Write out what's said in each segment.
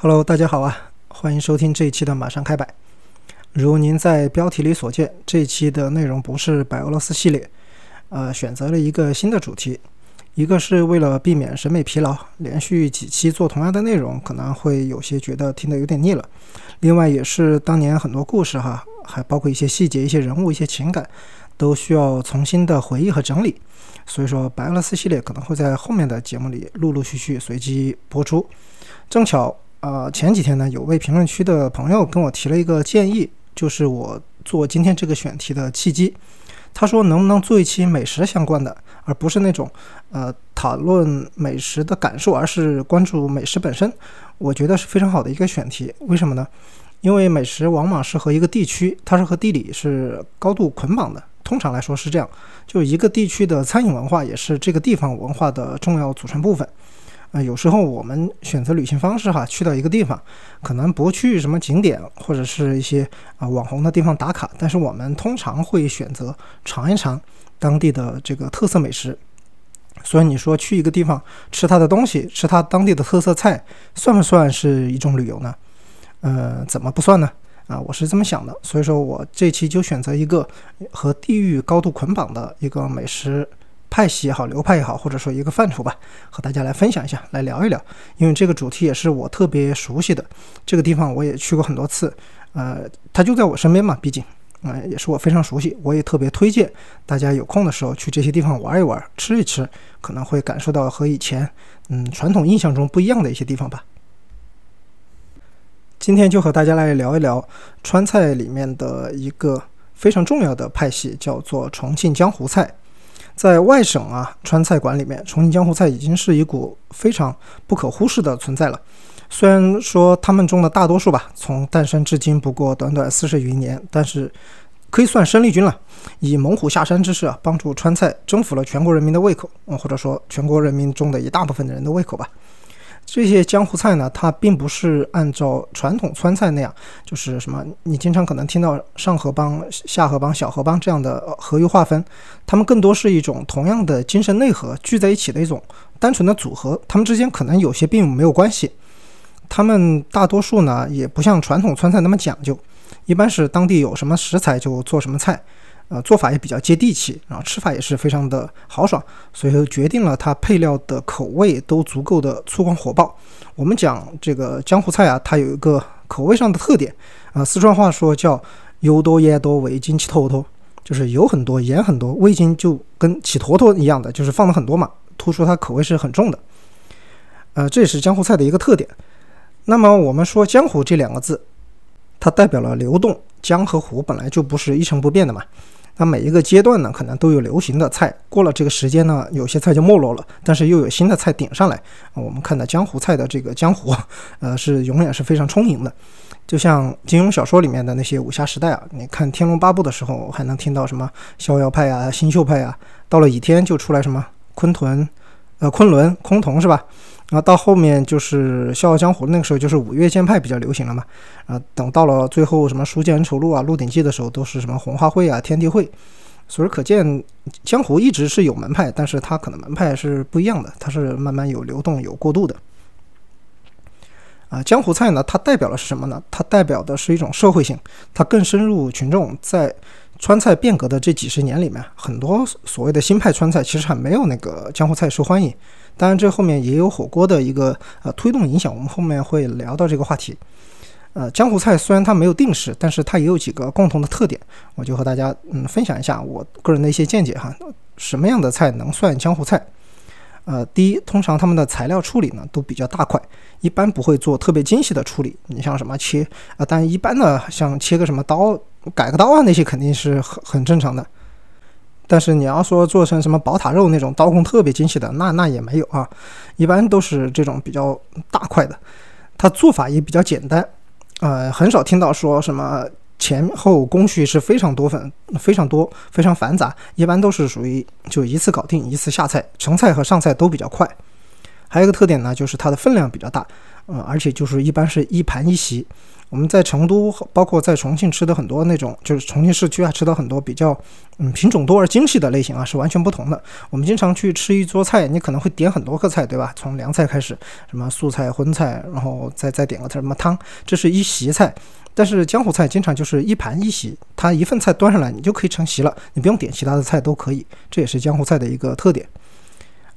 Hello，大家好啊，欢迎收听这一期的马上开摆。如您在标题里所见，这一期的内容不是白俄罗斯系列，呃，选择了一个新的主题。一个是为了避免审美疲劳，连续几期做同样的内容，可能会有些觉得听得有点腻了。另外，也是当年很多故事哈，还包括一些细节、一些人物、一些情感，都需要重新的回忆和整理。所以说，白俄罗斯系列可能会在后面的节目里陆陆续续随机播出。正巧。呃，前几天呢，有位评论区的朋友跟我提了一个建议，就是我做今天这个选题的契机。他说，能不能做一期美食相关的，而不是那种呃讨论美食的感受，而是关注美食本身？我觉得是非常好的一个选题。为什么呢？因为美食往往是和一个地区，它是和地理是高度捆绑的。通常来说是这样，就一个地区的餐饮文化也是这个地方文化的重要组成部分。啊，有时候我们选择旅行方式哈，去到一个地方，可能不去什么景点或者是一些啊网红的地方打卡，但是我们通常会选择尝一尝当地的这个特色美食。所以你说去一个地方吃它的东西，吃它当地的特色菜，算不算是一种旅游呢？呃，怎么不算呢？啊，我是这么想的。所以说我这期就选择一个和地域高度捆绑的一个美食。派系也好，流派也好，或者说一个范畴吧，和大家来分享一下，来聊一聊。因为这个主题也是我特别熟悉的，这个地方我也去过很多次，呃，它就在我身边嘛，毕竟，呃，也是我非常熟悉，我也特别推荐大家有空的时候去这些地方玩一玩，吃一吃，可能会感受到和以前，嗯，传统印象中不一样的一些地方吧。今天就和大家来聊一聊川菜里面的一个非常重要的派系，叫做重庆江湖菜。在外省啊，川菜馆里面，重庆江湖菜已经是一股非常不可忽视的存在了。虽然说他们中的大多数吧，从诞生至今不过短短四十余年，但是可以算生力军了。以猛虎下山之势啊，帮助川菜征服了全国人民的胃口，或者说全国人民中的一大部分的人的胃口吧。这些江湖菜呢，它并不是按照传统川菜那样，就是什么你经常可能听到上河帮、下河帮、小河帮这样的河域划分，他们更多是一种同样的精神内核聚在一起的一种单纯的组合，他们之间可能有些并没有关系。他们大多数呢，也不像传统川菜那么讲究，一般是当地有什么食材就做什么菜。呃，做法也比较接地气，然后吃法也是非常的豪爽，所以说决定了它配料的口味都足够的粗犷火爆。我们讲这个江湖菜啊，它有一个口味上的特点啊，四川话说叫油多盐多味精起坨坨，就是油很多盐很多，味精就跟起坨坨一样的，就是放的很多嘛，突出它口味是很重的。呃，这也是江湖菜的一个特点。那么我们说江湖这两个字，它代表了流动，江和湖本来就不是一成不变的嘛。那每一个阶段呢，可能都有流行的菜。过了这个时间呢，有些菜就没落了，但是又有新的菜顶上来。我们看到江湖菜的这个江湖，呃，是永远是非常充盈的。就像金庸小说里面的那些武侠时代啊，你看《天龙八部》的时候，还能听到什么逍遥派啊、新秀派啊，到了倚天就出来什么昆屯，呃，昆仑、崆峒是吧？然后到后面就是《笑傲江湖》，那个时候就是五岳剑派比较流行了嘛。啊，等到了最后什么《书剑恩仇录》啊、《鹿鼎记》的时候，都是什么红花会啊、天地会。所以可见，江湖一直是有门派，但是它可能门派是不一样的，它是慢慢有流动、有过渡的。啊，江湖菜呢，它代表的是什么呢？它代表的是一种社会性，它更深入群众。在川菜变革的这几十年里面，很多所谓的新派川菜其实还没有那个江湖菜受欢迎。当然，这后面也有火锅的一个呃推动影响，我们后面会聊到这个话题。呃，江湖菜虽然它没有定式，但是它也有几个共同的特点，我就和大家嗯分享一下我个人的一些见解哈。什么样的菜能算江湖菜？呃，第一，通常他们的材料处理呢都比较大块，一般不会做特别精细的处理。你像什么切啊，但一般呢，像切个什么刀、改个刀啊，那些肯定是很很正常的。但是你要说做成什么宝塔肉那种刀工特别精细的，那那也没有啊，一般都是这种比较大块的，它做法也比较简单，呃，很少听到说什么前后工序是非常多份、非常多、非常繁杂，一般都是属于就一次搞定、一次下菜，成菜和上菜都比较快。还有一个特点呢，就是它的分量比较大，呃，而且就是一般是一盘一席。我们在成都，包括在重庆吃的很多那种，就是重庆市区啊，吃到很多比较嗯品种多而精细的类型啊，是完全不同的。我们经常去吃一桌菜，你可能会点很多个菜，对吧？从凉菜开始，什么素菜、荤菜，然后再再点个什么汤，这是一席菜。但是江湖菜经常就是一盘一席，它一份菜端上来，你就可以成席了，你不用点其他的菜都可以。这也是江湖菜的一个特点。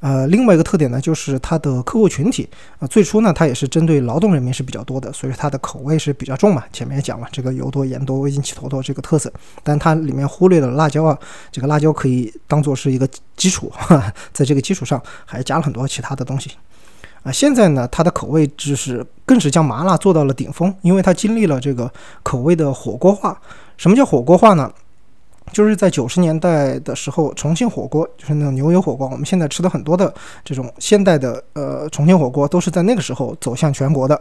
呃，另外一个特点呢，就是它的客户群体啊，最初呢，它也是针对劳动人民是比较多的，所以它的口味是比较重嘛。前面也讲了，这个油多盐多味精起坨坨这个特色，但它里面忽略了辣椒啊，这个辣椒可以当做是一个基础，在这个基础上还加了很多其他的东西啊。现在呢，它的口味就是更是将麻辣做到了顶峰，因为它经历了这个口味的火锅化。什么叫火锅化呢？就是在九十年代的时候，重庆火锅就是那种牛油火锅，我们现在吃的很多的这种现代的呃重庆火锅，都是在那个时候走向全国的。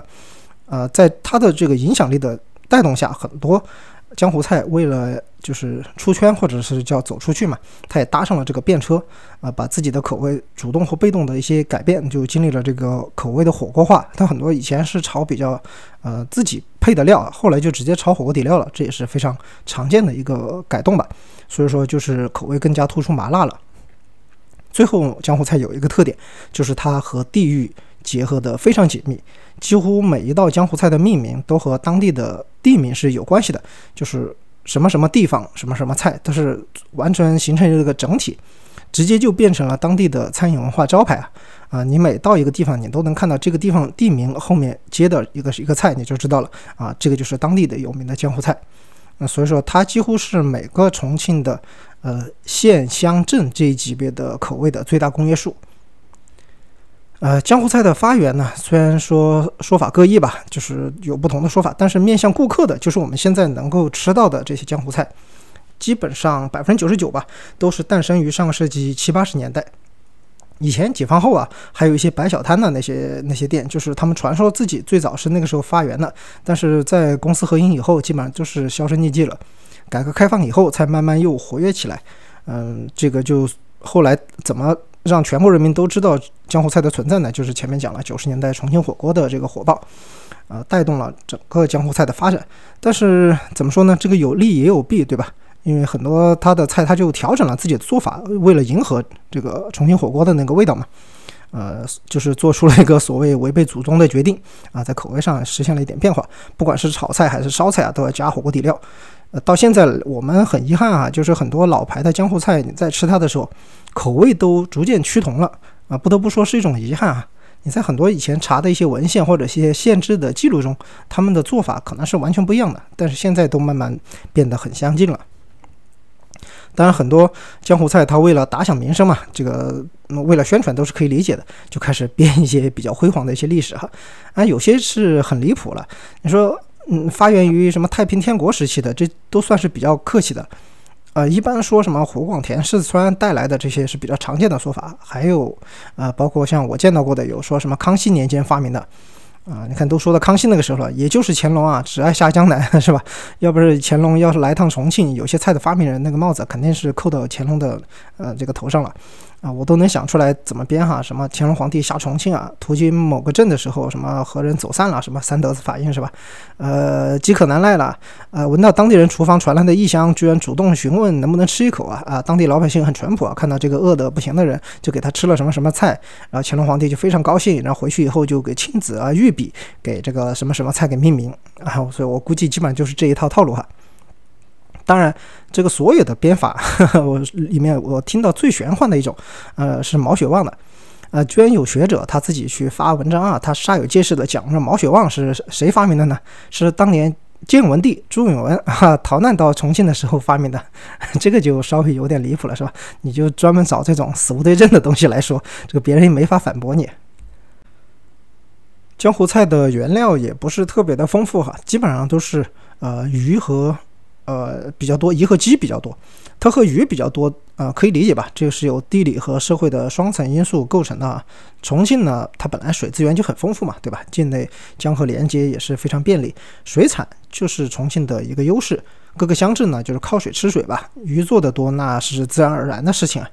呃，在它的这个影响力的带动下，很多江湖菜为了就是出圈或者是叫走出去嘛，他也搭上了这个便车啊，把自己的口味主动或被动的一些改变，就经历了这个口味的火锅化。它很多以前是炒比较呃自己。配的料，后来就直接炒火锅底料了，这也是非常常见的一个改动吧。所以说，就是口味更加突出麻辣了。最后，江湖菜有一个特点，就是它和地域结合的非常紧密，几乎每一道江湖菜的命名都和当地的地名是有关系的，就是什么什么地方什么什么菜，都是完全形成一个整体。直接就变成了当地的餐饮文化招牌啊！啊，你每到一个地方，你都能看到这个地方地名后面接的一个一个菜，你就知道了啊，这个就是当地的有名的江湖菜。那所以说，它几乎是每个重庆的呃县乡镇这一级别的口味的最大公约数。呃，江湖菜的发源呢，虽然说说法各异吧，就是有不同的说法，但是面向顾客的，就是我们现在能够吃到的这些江湖菜。基本上百分之九十九吧，都是诞生于上个世纪七八十年代。以前解放后啊，还有一些摆小摊的那些那些店，就是他们传说自己最早是那个时候发源的，但是在公司合营以后，基本上就是销声匿迹了。改革开放以后，才慢慢又活跃起来。嗯，这个就后来怎么让全国人民都知道江湖菜的存在呢？就是前面讲了九十年代重庆火锅的这个火爆，呃，带动了整个江湖菜的发展。但是怎么说呢？这个有利也有弊，对吧？因为很多他的菜，他就调整了自己的做法，为了迎合这个重庆火锅的那个味道嘛，呃，就是做出了一个所谓违背祖宗的决定啊，在口味上实现了一点变化，不管是炒菜还是烧菜啊，都要加火锅底料。呃，到现在我们很遗憾啊，就是很多老牌的江湖菜，你在吃它的时候，口味都逐渐趋同了啊，不得不说是一种遗憾啊。你在很多以前查的一些文献或者一些县志的记录中，他们的做法可能是完全不一样的，但是现在都慢慢变得很相近了。当然，很多江湖菜，它为了打响名声嘛，这个为了宣传都是可以理解的，就开始编一些比较辉煌的一些历史哈。啊，有些是很离谱了。你说，嗯，发源于什么太平天国时期的，这都算是比较客气的。呃，一般说什么湖广填四川带来的这些是比较常见的说法。还有，呃，包括像我见到过的，有说什么康熙年间发明的。啊，你看都说到康熙那个时候了，也就是乾隆啊，只爱下江南，是吧？要不是乾隆要是来趟重庆，有些菜的发明人那个帽子肯定是扣到乾隆的呃这个头上了。啊，我都能想出来怎么编哈，什么乾隆皇帝下重庆啊，途经某个镇的时候，什么和人走散了，什么三德子法印是吧？呃，饥渴难耐了，呃，闻到当地人厨房传来的异香，居然主动询问能不能吃一口啊啊！当地老百姓很淳朴啊，看到这个饿得不行的人，就给他吃了什么什么菜，然后乾隆皇帝就非常高兴，然后回去以后就给亲子啊御笔给这个什么什么菜给命名啊，所以我估计基本上就是这一套套路哈。当然，这个所有的编法，我里面我听到最玄幻的一种，呃，是毛血旺的，呃，居然有学者他自己去发文章啊，他煞有介事的讲，说毛血旺是谁发明的呢？是当年建文帝朱允文 啊逃难到重庆的时候发明的，这个就稍微有点离谱了，是吧？你就专门找这种死无对证的东西来说，这个别人也没法反驳你。江湖菜的原料也不是特别的丰富哈，基本上都是呃鱼和。呃，比较多，鱼和鸡比较多，它和鱼比较多，呃，可以理解吧？这个是由地理和社会的双层因素构成的啊。重庆呢，它本来水资源就很丰富嘛，对吧？境内江河连接也是非常便利，水产就是重庆的一个优势。各个乡镇呢，就是靠水吃水吧，鱼做的多，那是自然而然的事情啊。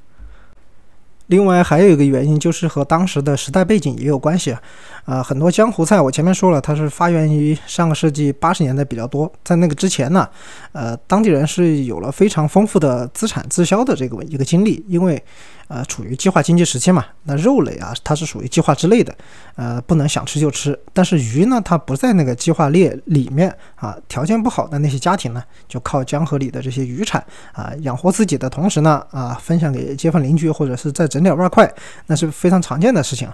另外还有一个原因就是和当时的时代背景也有关系啊，啊，很多江湖菜我前面说了，它是发源于上个世纪八十年代比较多，在那个之前呢，呃，当地人是有了非常丰富的资产自销的这个一个经历，因为。呃，处于计划经济时期嘛，那肉类啊，它是属于计划之内的，呃，不能想吃就吃。但是鱼呢，它不在那个计划列里面啊。条件不好的那些家庭呢，就靠江河里的这些渔产啊，养活自己的同时呢，啊，分享给街坊邻居，或者是再整点外快，那是非常常见的事情。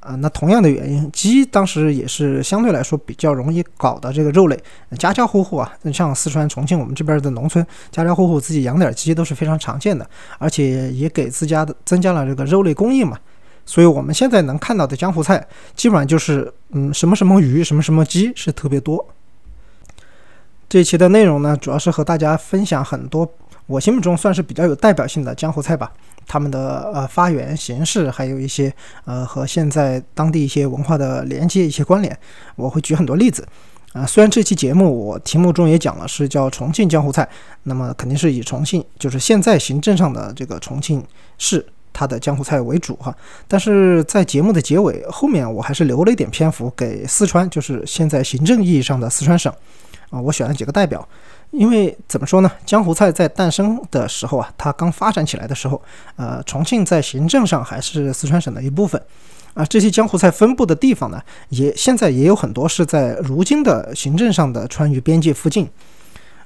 啊那同样的原因，鸡当时也是相对来说比较容易搞的这个肉类，家家户户啊，像四川重庆我们这边的农村，家家户户自己养点鸡都是非常常见的，而且也给自家的增加了这个肉类供应嘛。所以我们现在能看到的江湖菜，基本上就是嗯什么什么鱼，什么什么鸡是特别多。这一期的内容呢，主要是和大家分享很多我心目中算是比较有代表性的江湖菜吧。他们的呃发源形式，还有一些呃和现在当地一些文化的连接、一些关联，我会举很多例子。啊，虽然这期节目我题目中也讲了是叫重庆江湖菜，那么肯定是以重庆就是现在行政上的这个重庆市它的江湖菜为主哈。但是在节目的结尾后面，我还是留了一点篇幅给四川，就是现在行政意义上的四川省啊，我选了几个代表。因为怎么说呢？江湖菜在诞生的时候啊，它刚发展起来的时候，呃，重庆在行政上还是四川省的一部分，啊，这些江湖菜分布的地方呢，也现在也有很多是在如今的行政上的川渝边界附近，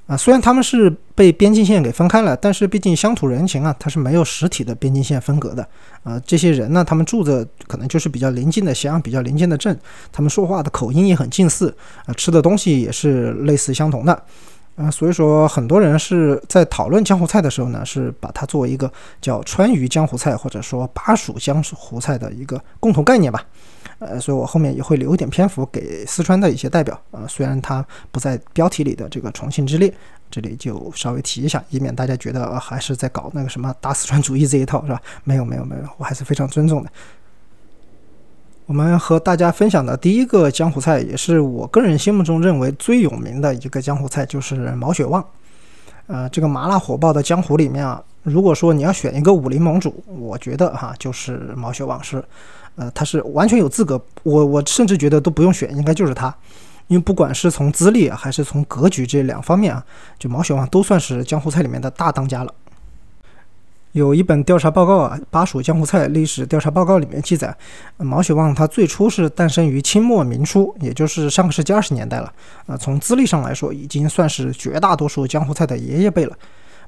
啊，虽然他们是被边境线给分开了，但是毕竟乡土人情啊，它是没有实体的边境线分隔的，啊，这些人呢，他们住的可能就是比较邻近的乡，比较邻近的镇，他们说话的口音也很近似，啊，吃的东西也是类似相同的。啊，所以说很多人是在讨论江湖菜的时候呢，是把它作为一个叫川渝江湖菜或者说巴蜀江湖菜的一个共同概念吧。呃，所以我后面也会留一点篇幅给四川的一些代表啊，虽然它不在标题里的这个重庆之列，这里就稍微提一下，以免大家觉得还是在搞那个什么大四川主义这一套，是吧？没有没有没有，我还是非常尊重的。我们和大家分享的第一个江湖菜，也是我个人心目中认为最有名的一个江湖菜，就是毛血旺。呃，这个麻辣火爆的江湖里面啊，如果说你要选一个武林盟主，我觉得哈，就是毛血旺是，呃，他是完全有资格。我我甚至觉得都不用选，应该就是他，因为不管是从资历还是从格局这两方面啊，就毛血旺都算是江湖菜里面的大当家了。有一本调查报告啊，《巴蜀江湖菜历史调查报告》里面记载，毛血旺它最初是诞生于清末明初，也就是上个世纪二十年代了。啊，从资历上来说，已经算是绝大多数江湖菜的爷爷辈了。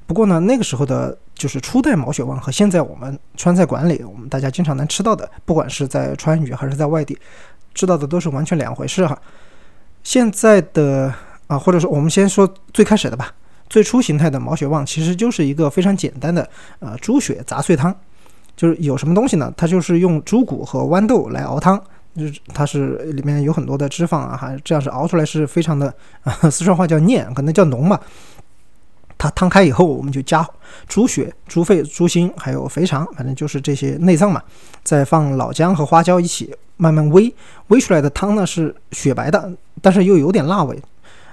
不过呢，那个时候的就是初代毛血旺和现在我们川菜馆里我们大家经常能吃到的，不管是在川渝还是在外地，知道的都是完全两回事哈。现在的啊，或者说我们先说最开始的吧。最初形态的毛血旺其实就是一个非常简单的呃猪血杂碎汤，就是有什么东西呢？它就是用猪骨和豌豆来熬汤，就是它是里面有很多的脂肪啊，还这样是熬出来是非常的，啊四川话叫黏，可能叫浓嘛。它汤开以后，我们就加猪血、猪肺、猪心，还有肥肠，反正就是这些内脏嘛，再放老姜和花椒一起慢慢煨，煨出来的汤呢是雪白的，但是又有点辣味，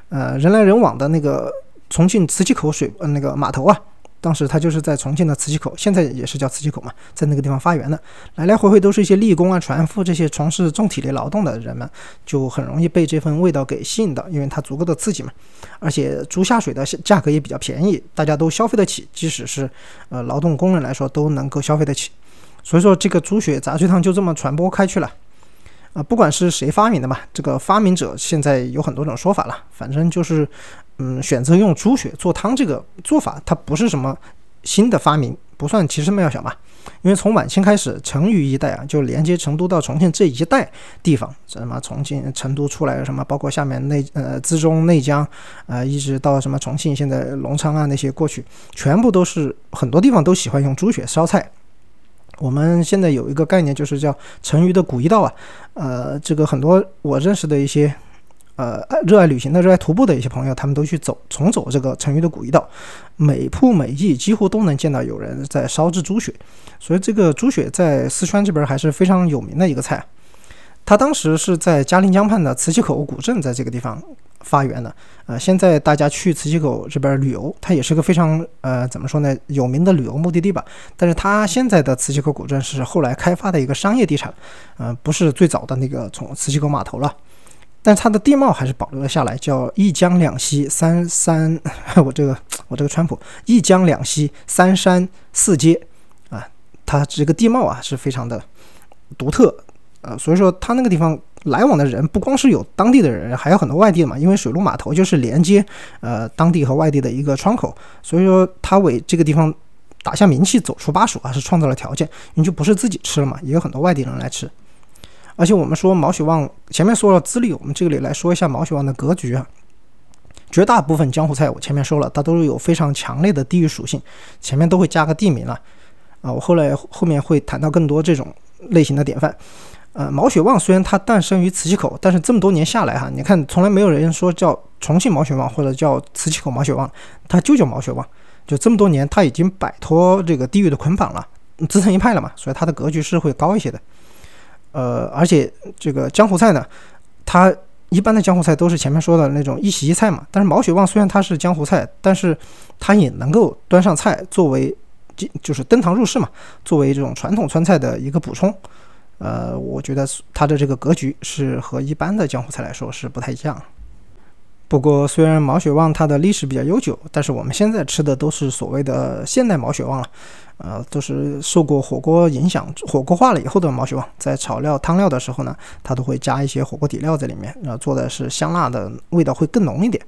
呃，人来人往的那个。重庆磁器口水呃那个码头啊，当时它就是在重庆的磁器口，现在也是叫磁器口嘛，在那个地方发源的，来来回回都是一些力工啊、船夫这些从事重体力劳动的人们，就很容易被这份味道给吸引到，因为它足够的刺激嘛，而且猪下水的价格也比较便宜，大家都消费得起，即使是呃劳动工人来说都能够消费得起，所以说这个猪血杂碎汤就这么传播开去了。啊，不管是谁发明的嘛，这个发明者现在有很多种说法了。反正就是，嗯，选择用猪血做汤这个做法，它不是什么新的发明，不算奇思妙想吧。因为从晚清开始，成渝一带啊，就连接成都到重庆这一带地方，什么重庆、成都出来什么，包括下面内呃资中、内江，呃，一直到什么重庆，现在隆昌啊那些过去，全部都是很多地方都喜欢用猪血烧菜。我们现在有一个概念，就是叫成渝的古驿道啊，呃，这个很多我认识的一些，呃，热爱旅行的、热爱徒步的一些朋友，他们都去走，重走这个成渝的古驿道，每铺每驿几乎都能见到有人在烧制猪血，所以这个猪血在四川这边还是非常有名的一个菜。他当时是在嘉陵江畔的磁器口古镇，在这个地方发源的。呃，现在大家去磁器口这边旅游，它也是个非常呃怎么说呢有名的旅游目的地吧。但是它现在的磁器口古镇是后来开发的一个商业地产，呃，不是最早的那个从磁器口码头了。但它的地貌还是保留了下来，叫一江两溪三山，我这个我这个川普一江两溪三山四街啊，它这个地貌啊是非常的独特，呃，所以说它那个地方。来往的人不光是有当地的人，还有很多外地的嘛。因为水陆码头就是连接呃当地和外地的一个窗口，所以说他为这个地方打下名气、走出巴蜀啊，是创造了条件。你就不是自己吃了嘛，也有很多外地人来吃。而且我们说毛血旺，前面说了资历，我们这里来说一下毛血旺的格局啊。绝大部分江湖菜我前面说了，它都是有非常强烈的地域属性，前面都会加个地名了啊。我后来后面会谈到更多这种类型的典范。呃，毛血旺虽然它诞生于磁器口，但是这么多年下来哈，你看从来没有人说叫重庆毛血旺或者叫磁器口毛血旺，它就叫毛血旺。就这么多年，它已经摆脱这个地域的捆绑了，自成一派了嘛，所以它的格局是会高一些的。呃，而且这个江湖菜呢，它一般的江湖菜都是前面说的那种一席一菜嘛，但是毛血旺虽然它是江湖菜，但是它也能够端上菜作为就是登堂入室嘛，作为这种传统川菜的一个补充。呃，我觉得它的这个格局是和一般的江湖菜来说是不太一样。不过，虽然毛血旺它的历史比较悠久，但是我们现在吃的都是所谓的现代毛血旺了，呃，都是受过火锅影响、火锅化了以后的毛血旺。在炒料、汤料的时候呢，它都会加一些火锅底料在里面，然后做的是香辣的味道会更浓一点。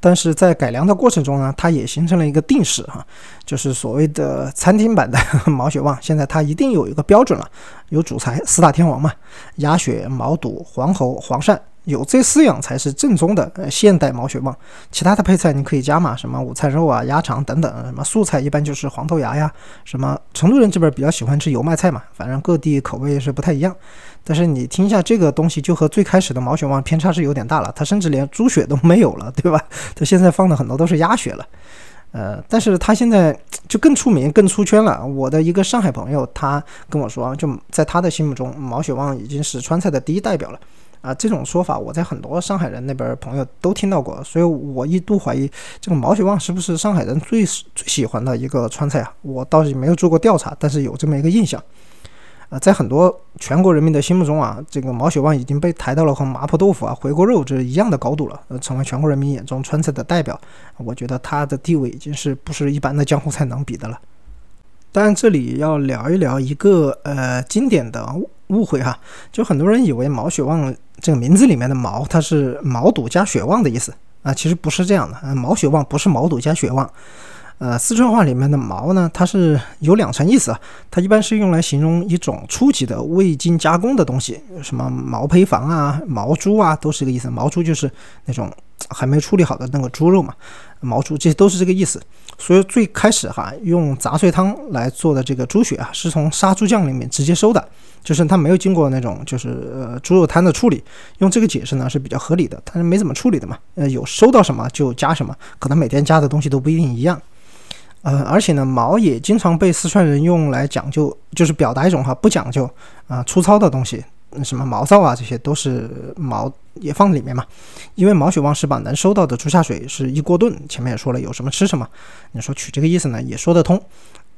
但是在改良的过程中呢，它也形成了一个定式哈，就是所谓的餐厅版的 毛血旺。现在它一定有一个标准了，有主材四大天王嘛，鸭血、毛肚、黄喉、黄鳝。有这四样才是正宗的呃现代毛血旺，其他的配菜你可以加嘛，什么午餐肉啊、鸭肠等等，什么素菜一般就是黄豆芽呀，什么成都人这边比较喜欢吃油麦菜嘛，反正各地口味是不太一样。但是你听一下这个东西，就和最开始的毛血旺偏差是有点大了，它甚至连猪血都没有了，对吧？它现在放的很多都是鸭血了，呃，但是它现在就更出名、更出圈了。我的一个上海朋友他跟我说，就在他的心目中，毛血旺已经是川菜的第一代表了。啊，这种说法我在很多上海人那边朋友都听到过，所以我一度怀疑这个毛血旺是不是上海人最最喜欢的一个川菜啊？我倒是没有做过调查，但是有这么一个印象。啊，在很多全国人民的心目中啊，这个毛血旺已经被抬到了和麻婆豆腐啊、回锅肉这一样的高度了，呃，成为全国人民眼中川菜的代表。我觉得它的地位已经是不是一般的江湖菜能比的了。当然，这里要聊一聊一个呃经典的误会哈，就很多人以为毛血旺这个名字里面的毛，它是毛肚加血旺的意思啊，其实不是这样的，毛血旺不是毛肚加血旺。呃，四川话里面的毛呢，它是有两层意思啊。它一般是用来形容一种初级的未经加工的东西，什么毛坯房啊、毛猪啊，都是这个意思。毛猪就是那种还没处理好的那个猪肉嘛，毛猪这些都是这个意思。所以最开始哈，用杂碎汤来做的这个猪血啊，是从杀猪酱里面直接收的，就是它没有经过那种就是呃猪肉摊的处理。用这个解释呢是比较合理的，它是没怎么处理的嘛。呃，有收到什么就加什么，可能每天加的东西都不一定一样。呃，而且呢，毛也经常被四川人用来讲究，就是表达一种哈不讲究啊粗糙的东西，什么毛躁啊，这些都是毛也放在里面嘛。因为毛血旺是把能收到的猪下水是一锅炖，前面也说了有什么吃什么，你说取这个意思呢也说得通。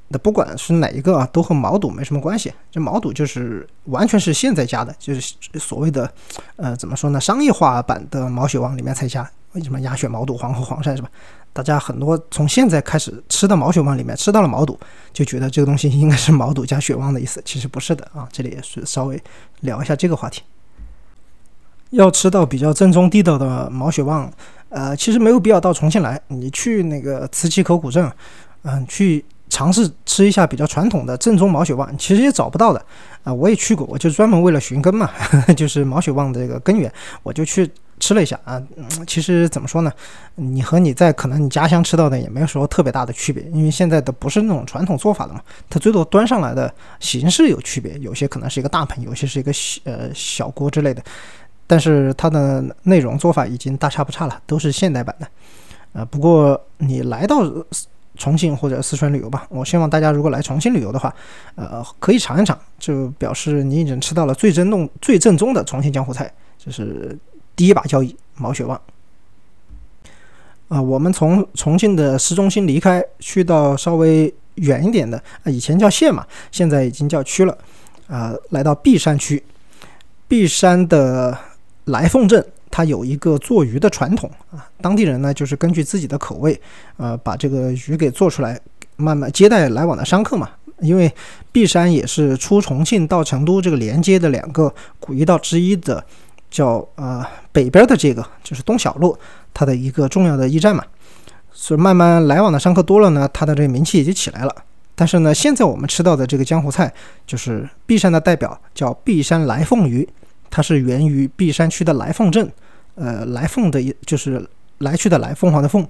那不管是哪一个啊，都和毛肚没什么关系。这毛肚就是完全是现在加的，就是所谓的呃怎么说呢，商业化版的毛血旺里面才加，为什么鸭血、毛肚、黄喉、黄鳝是吧？大家很多从现在开始吃到毛血旺里面吃到了毛肚，就觉得这个东西应该是毛肚加血旺的意思，其实不是的啊。这里也是稍微聊一下这个话题。要吃到比较正宗地道的毛血旺，呃，其实没有必要到重庆来，你去那个磁器口古镇，嗯，去尝试吃一下比较传统的正宗毛血旺，其实也找不到的啊。我也去过，我就专门为了寻根嘛，就是毛血旺的这个根源，我就去。吃了一下啊，其实怎么说呢？你和你在可能你家乡吃到的也没有说特别大的区别，因为现在的不是那种传统做法的嘛，它最多端上来的形式有区别，有些可能是一个大盆，有些是一个小呃小锅之类的，但是它的内容做法已经大差不差了，都是现代版的。呃，不过你来到重庆或者四川旅游吧，我希望大家如果来重庆旅游的话，呃，可以尝一尝，就表示你已经吃到了最正宗、最正宗的重庆江湖菜，就是。第一把交椅毛血旺。啊，我们从重庆的市中心离开，去到稍微远一点的，啊，以前叫县嘛，现在已经叫区了。啊，来到璧山区，璧山的来凤镇，它有一个做鱼的传统啊。当地人呢，就是根据自己的口味，呃，把这个鱼给做出来，慢慢接待来往的商客嘛。因为璧山也是出重庆到成都这个连接的两个古驿道之一的，叫呃北边的这个就是东小路，它的一个重要的驿站嘛。所以慢慢来往的商客多了呢，它的这个名气也就起来了。但是呢，现在我们吃到的这个江湖菜，就是璧山的代表，叫璧山来凤鱼，它是源于璧山区的来凤镇，呃，来凤的，就是来去的来，凤凰的凤。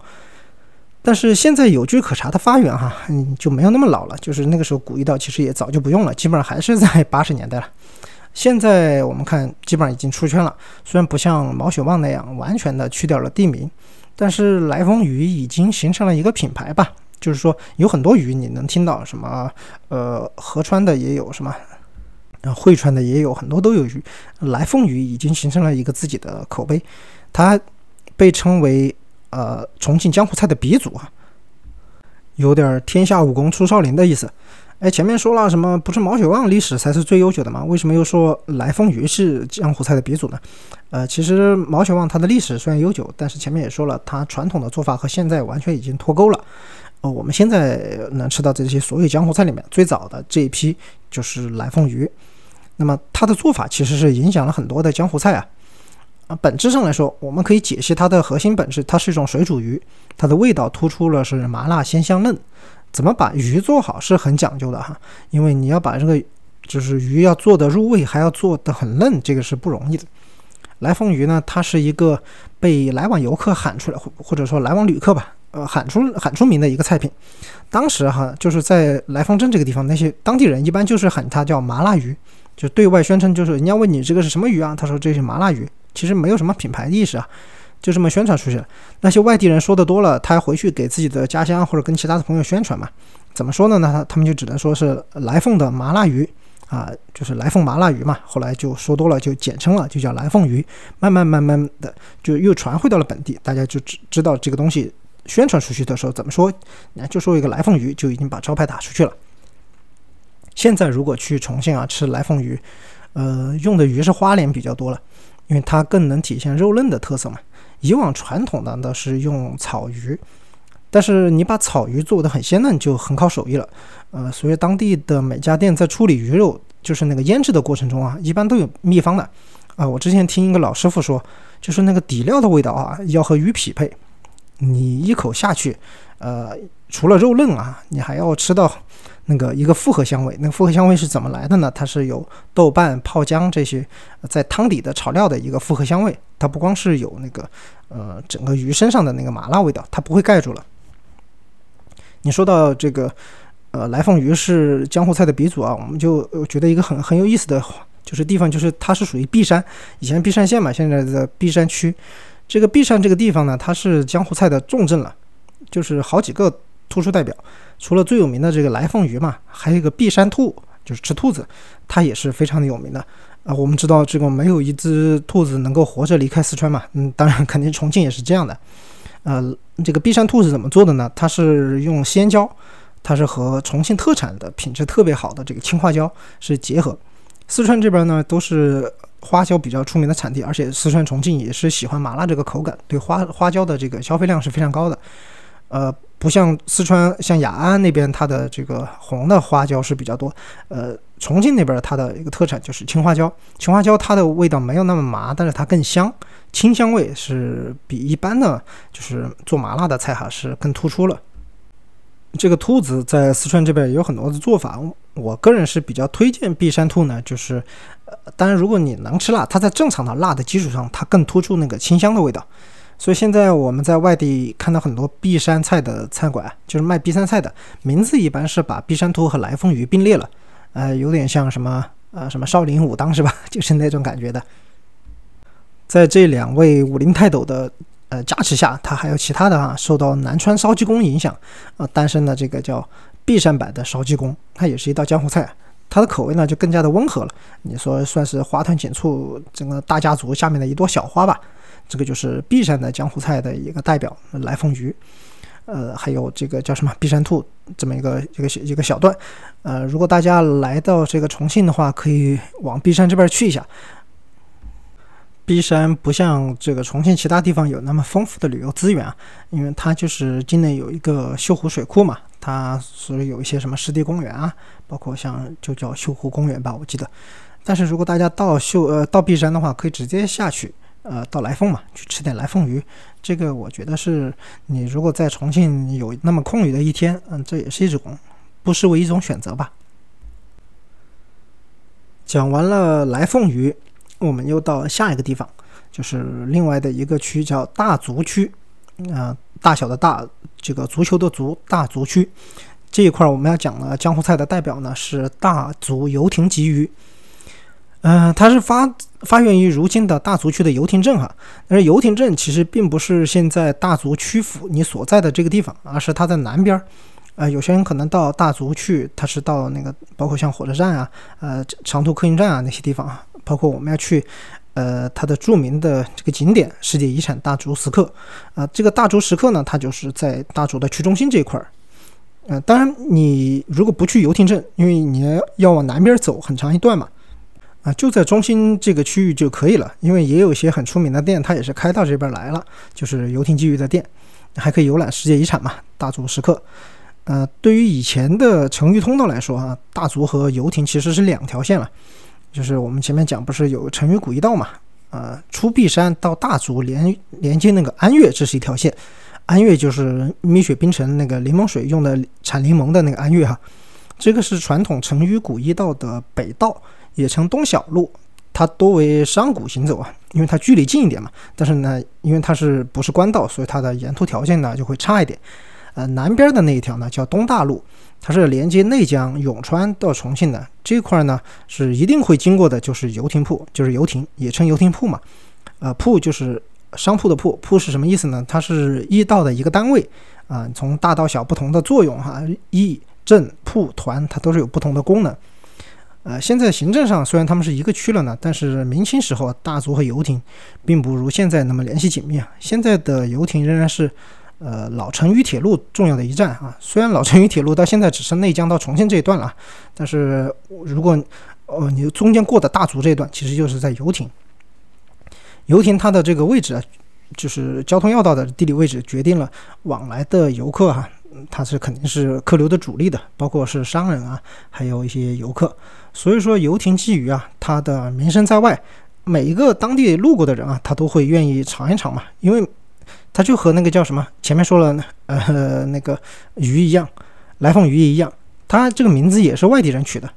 但是现在有据可查的发源哈，嗯，就没有那么老了。就是那个时候古驿道其实也早就不用了，基本上还是在八十年代了。现在我们看，基本上已经出圈了。虽然不像毛血旺那样完全的去掉了地名，但是来凤鱼已经形成了一个品牌吧。就是说有很多鱼你能听到什么，呃，合川的也有什么，然后汇川的也有很多都有鱼。来凤鱼已经形成了一个自己的口碑，它被称为。呃，重庆江湖菜的鼻祖啊，有点天下武功出少林的意思。哎，前面说了什么？不是毛血旺历史才是最悠久的吗？为什么又说来凤鱼是江湖菜的鼻祖呢？呃，其实毛血旺它的历史虽然悠久，但是前面也说了，它传统的做法和现在完全已经脱钩了。呃，我们现在能吃到这些所有江湖菜里面最早的这一批就是来凤鱼。那么它的做法其实是影响了很多的江湖菜啊。啊，本质上来说，我们可以解析它的核心本质，它是一种水煮鱼，它的味道突出了是麻辣鲜香嫩。怎么把鱼做好是很讲究的哈，因为你要把这个就是鱼要做的入味，还要做的很嫩，这个是不容易的。来凤鱼呢，它是一个被来往游客喊出来，或或者说来往旅客吧，呃，喊出喊出名的一个菜品。当时哈，就是在来凤镇这个地方，那些当地人一般就是喊它叫麻辣鱼，就对外宣称就是人家问你这个是什么鱼啊，他说这是麻辣鱼。其实没有什么品牌意识啊，就这么宣传出去了。那些外地人说的多了，他回去给自己的家乡或者跟其他的朋友宣传嘛，怎么说呢？那他他们就只能说是来凤的麻辣鱼啊，就是来凤麻辣鱼嘛。后来就说多了，就简称了，就叫来凤鱼。慢慢慢慢的就又传回到了本地，大家就知知道这个东西宣传出去的时候怎么说，那就说一个来凤鱼就已经把招牌打出去了。现在如果去重庆啊吃来凤鱼，呃，用的鱼是花鲢比较多了。因为它更能体现肉嫩的特色嘛。以往传统的呢是用草鱼，但是你把草鱼做的很鲜嫩，就很考手艺了。呃，所以当地的每家店在处理鱼肉，就是那个腌制的过程中啊，一般都有秘方的。啊，我之前听一个老师傅说，就是那个底料的味道啊，要和鱼匹配。你一口下去，呃，除了肉嫩啊，你还要吃到。那个一个复合香味，那个复合香味是怎么来的呢？它是有豆瓣、泡姜这些在汤底的炒料的一个复合香味。它不光是有那个呃整个鱼身上的那个麻辣味道，它不会盖住了。你说到这个呃来凤鱼是江湖菜的鼻祖啊，我们就觉得一个很很有意思的就是地方，就是它是属于璧山，以前璧山县嘛，现在的璧山区。这个璧山这个地方呢，它是江湖菜的重镇了，就是好几个突出代表。除了最有名的这个来凤鱼嘛，还有一个碧山兔，就是吃兔子，它也是非常的有名的啊。我们知道这个没有一只兔子能够活着离开四川嘛，嗯，当然肯定重庆也是这样的。呃，这个碧山兔是怎么做的呢？它是用鲜椒，它是和重庆特产的品质特别好的这个青花椒是结合。四川这边呢都是花椒比较出名的产地，而且四川重庆也是喜欢麻辣这个口感，对花花椒的这个消费量是非常高的。呃。不像四川，像雅安那边，它的这个红的花椒是比较多。呃，重庆那边它的一个特产就是青花椒。青花椒它的味道没有那么麻，但是它更香，清香味是比一般的，就是做麻辣的菜哈是更突出了。这个兔子在四川这边也有很多的做法，我个人是比较推荐璧山兔呢，就是，呃，当然如果你能吃辣，它在正常的辣的基础上，它更突出那个清香的味道。所以现在我们在外地看到很多璧山菜的餐馆，就是卖璧山菜的，名字一般是把璧山兔和来凤鱼并列了，呃，有点像什么呃什么少林武当是吧？就是那种感觉的。在这两位武林泰斗的呃加持下，他还有其他的啊，受到南川烧鸡公影响，呃，诞生的这个叫璧山版的烧鸡公，它也是一道江湖菜，它的口味呢就更加的温和了。你说算是花团锦簇整个大家族下面的一朵小花吧。这个就是璧山的江湖菜的一个代表来凤鱼，呃，还有这个叫什么璧山兔这么一个一个一个小段，呃，如果大家来到这个重庆的话，可以往璧山这边去一下。璧山不像这个重庆其他地方有那么丰富的旅游资源啊，因为它就是境内有一个秀湖水库嘛，它所以有一些什么湿地公园啊，包括像就叫秀湖公园吧，我记得。但是如果大家到秀呃到璧山的话，可以直接下去呃到来凤嘛，去吃点来凤鱼。这个我觉得是你如果在重庆有那么空余的一天，嗯，这也是一种不失为一种选择吧。讲完了来凤鱼。我们又到下一个地方，就是另外的一个区，叫大足区，啊，大小的大，这个足球的足，大足区这一块，我们要讲的江湖菜的代表呢是大足游艇鲫鱼，嗯，它是发发源于如今的大足区的游艇镇哈，但是游艇镇其实并不是现在大足区府你所在的这个地方，而是它在南边儿，呃，有些人可能到大足去，他是到那个包括像火车站啊，呃，长途客运站啊那些地方啊。包括我们要去，呃，它的著名的这个景点——世界遗产大足石刻，啊，这个大足石刻呢，它就是在大足的区中心这一块儿，呃，当然你如果不去游艇镇，因为你要往南边走很长一段嘛，啊，就在中心这个区域就可以了，因为也有一些很出名的店，它也是开到这边来了，就是游艇鲫鱼的店，还可以游览世界遗产嘛，大足石刻，呃，对于以前的成渝通道来说啊，大足和游艇其实是两条线了。就是我们前面讲，不是有成渝古驿道嘛？呃，出璧山到大足连连接那个安岳，这是一条线。安岳就是蜜雪冰城那个柠檬水用的产柠檬的那个安岳哈。这个是传统成渝古驿道的北道，也称东小路。它多为商贾行走啊，因为它距离近一点嘛。但是呢，因为它是不是官道，所以它的沿途条件呢就会差一点。呃，南边的那一条呢叫东大路。它是连接内江、永川到重庆的这块呢，是一定会经过的，就是游艇铺，就是游艇，也称游艇铺嘛。呃，铺就是商铺的铺，铺是什么意思呢？它是驿道的一个单位啊，从大到小不同的作用哈。驿、镇、铺、团，它都是有不同的功能。呃，现在行政上虽然他们是一个区了呢，但是明清时候大足和游艇并不如现在那么联系紧密啊。现在的游艇仍然是。呃，老成渝铁路重要的一站啊，虽然老成渝铁路到现在只剩内江到重庆这一段了，但是如果呃你中间过的大足这一段，其实就是在游艇。游艇它的这个位置啊，就是交通要道的地理位置，决定了往来的游客哈，它是肯定是客流的主力的，包括是商人啊，还有一些游客。所以说游艇鲫鱼啊，它的名声在外，每一个当地路过的人啊，他都会愿意尝一尝嘛，因为。它就和那个叫什么，前面说了，呃，那个鱼一样，来凤鱼一样，它这个名字也是外地人取的，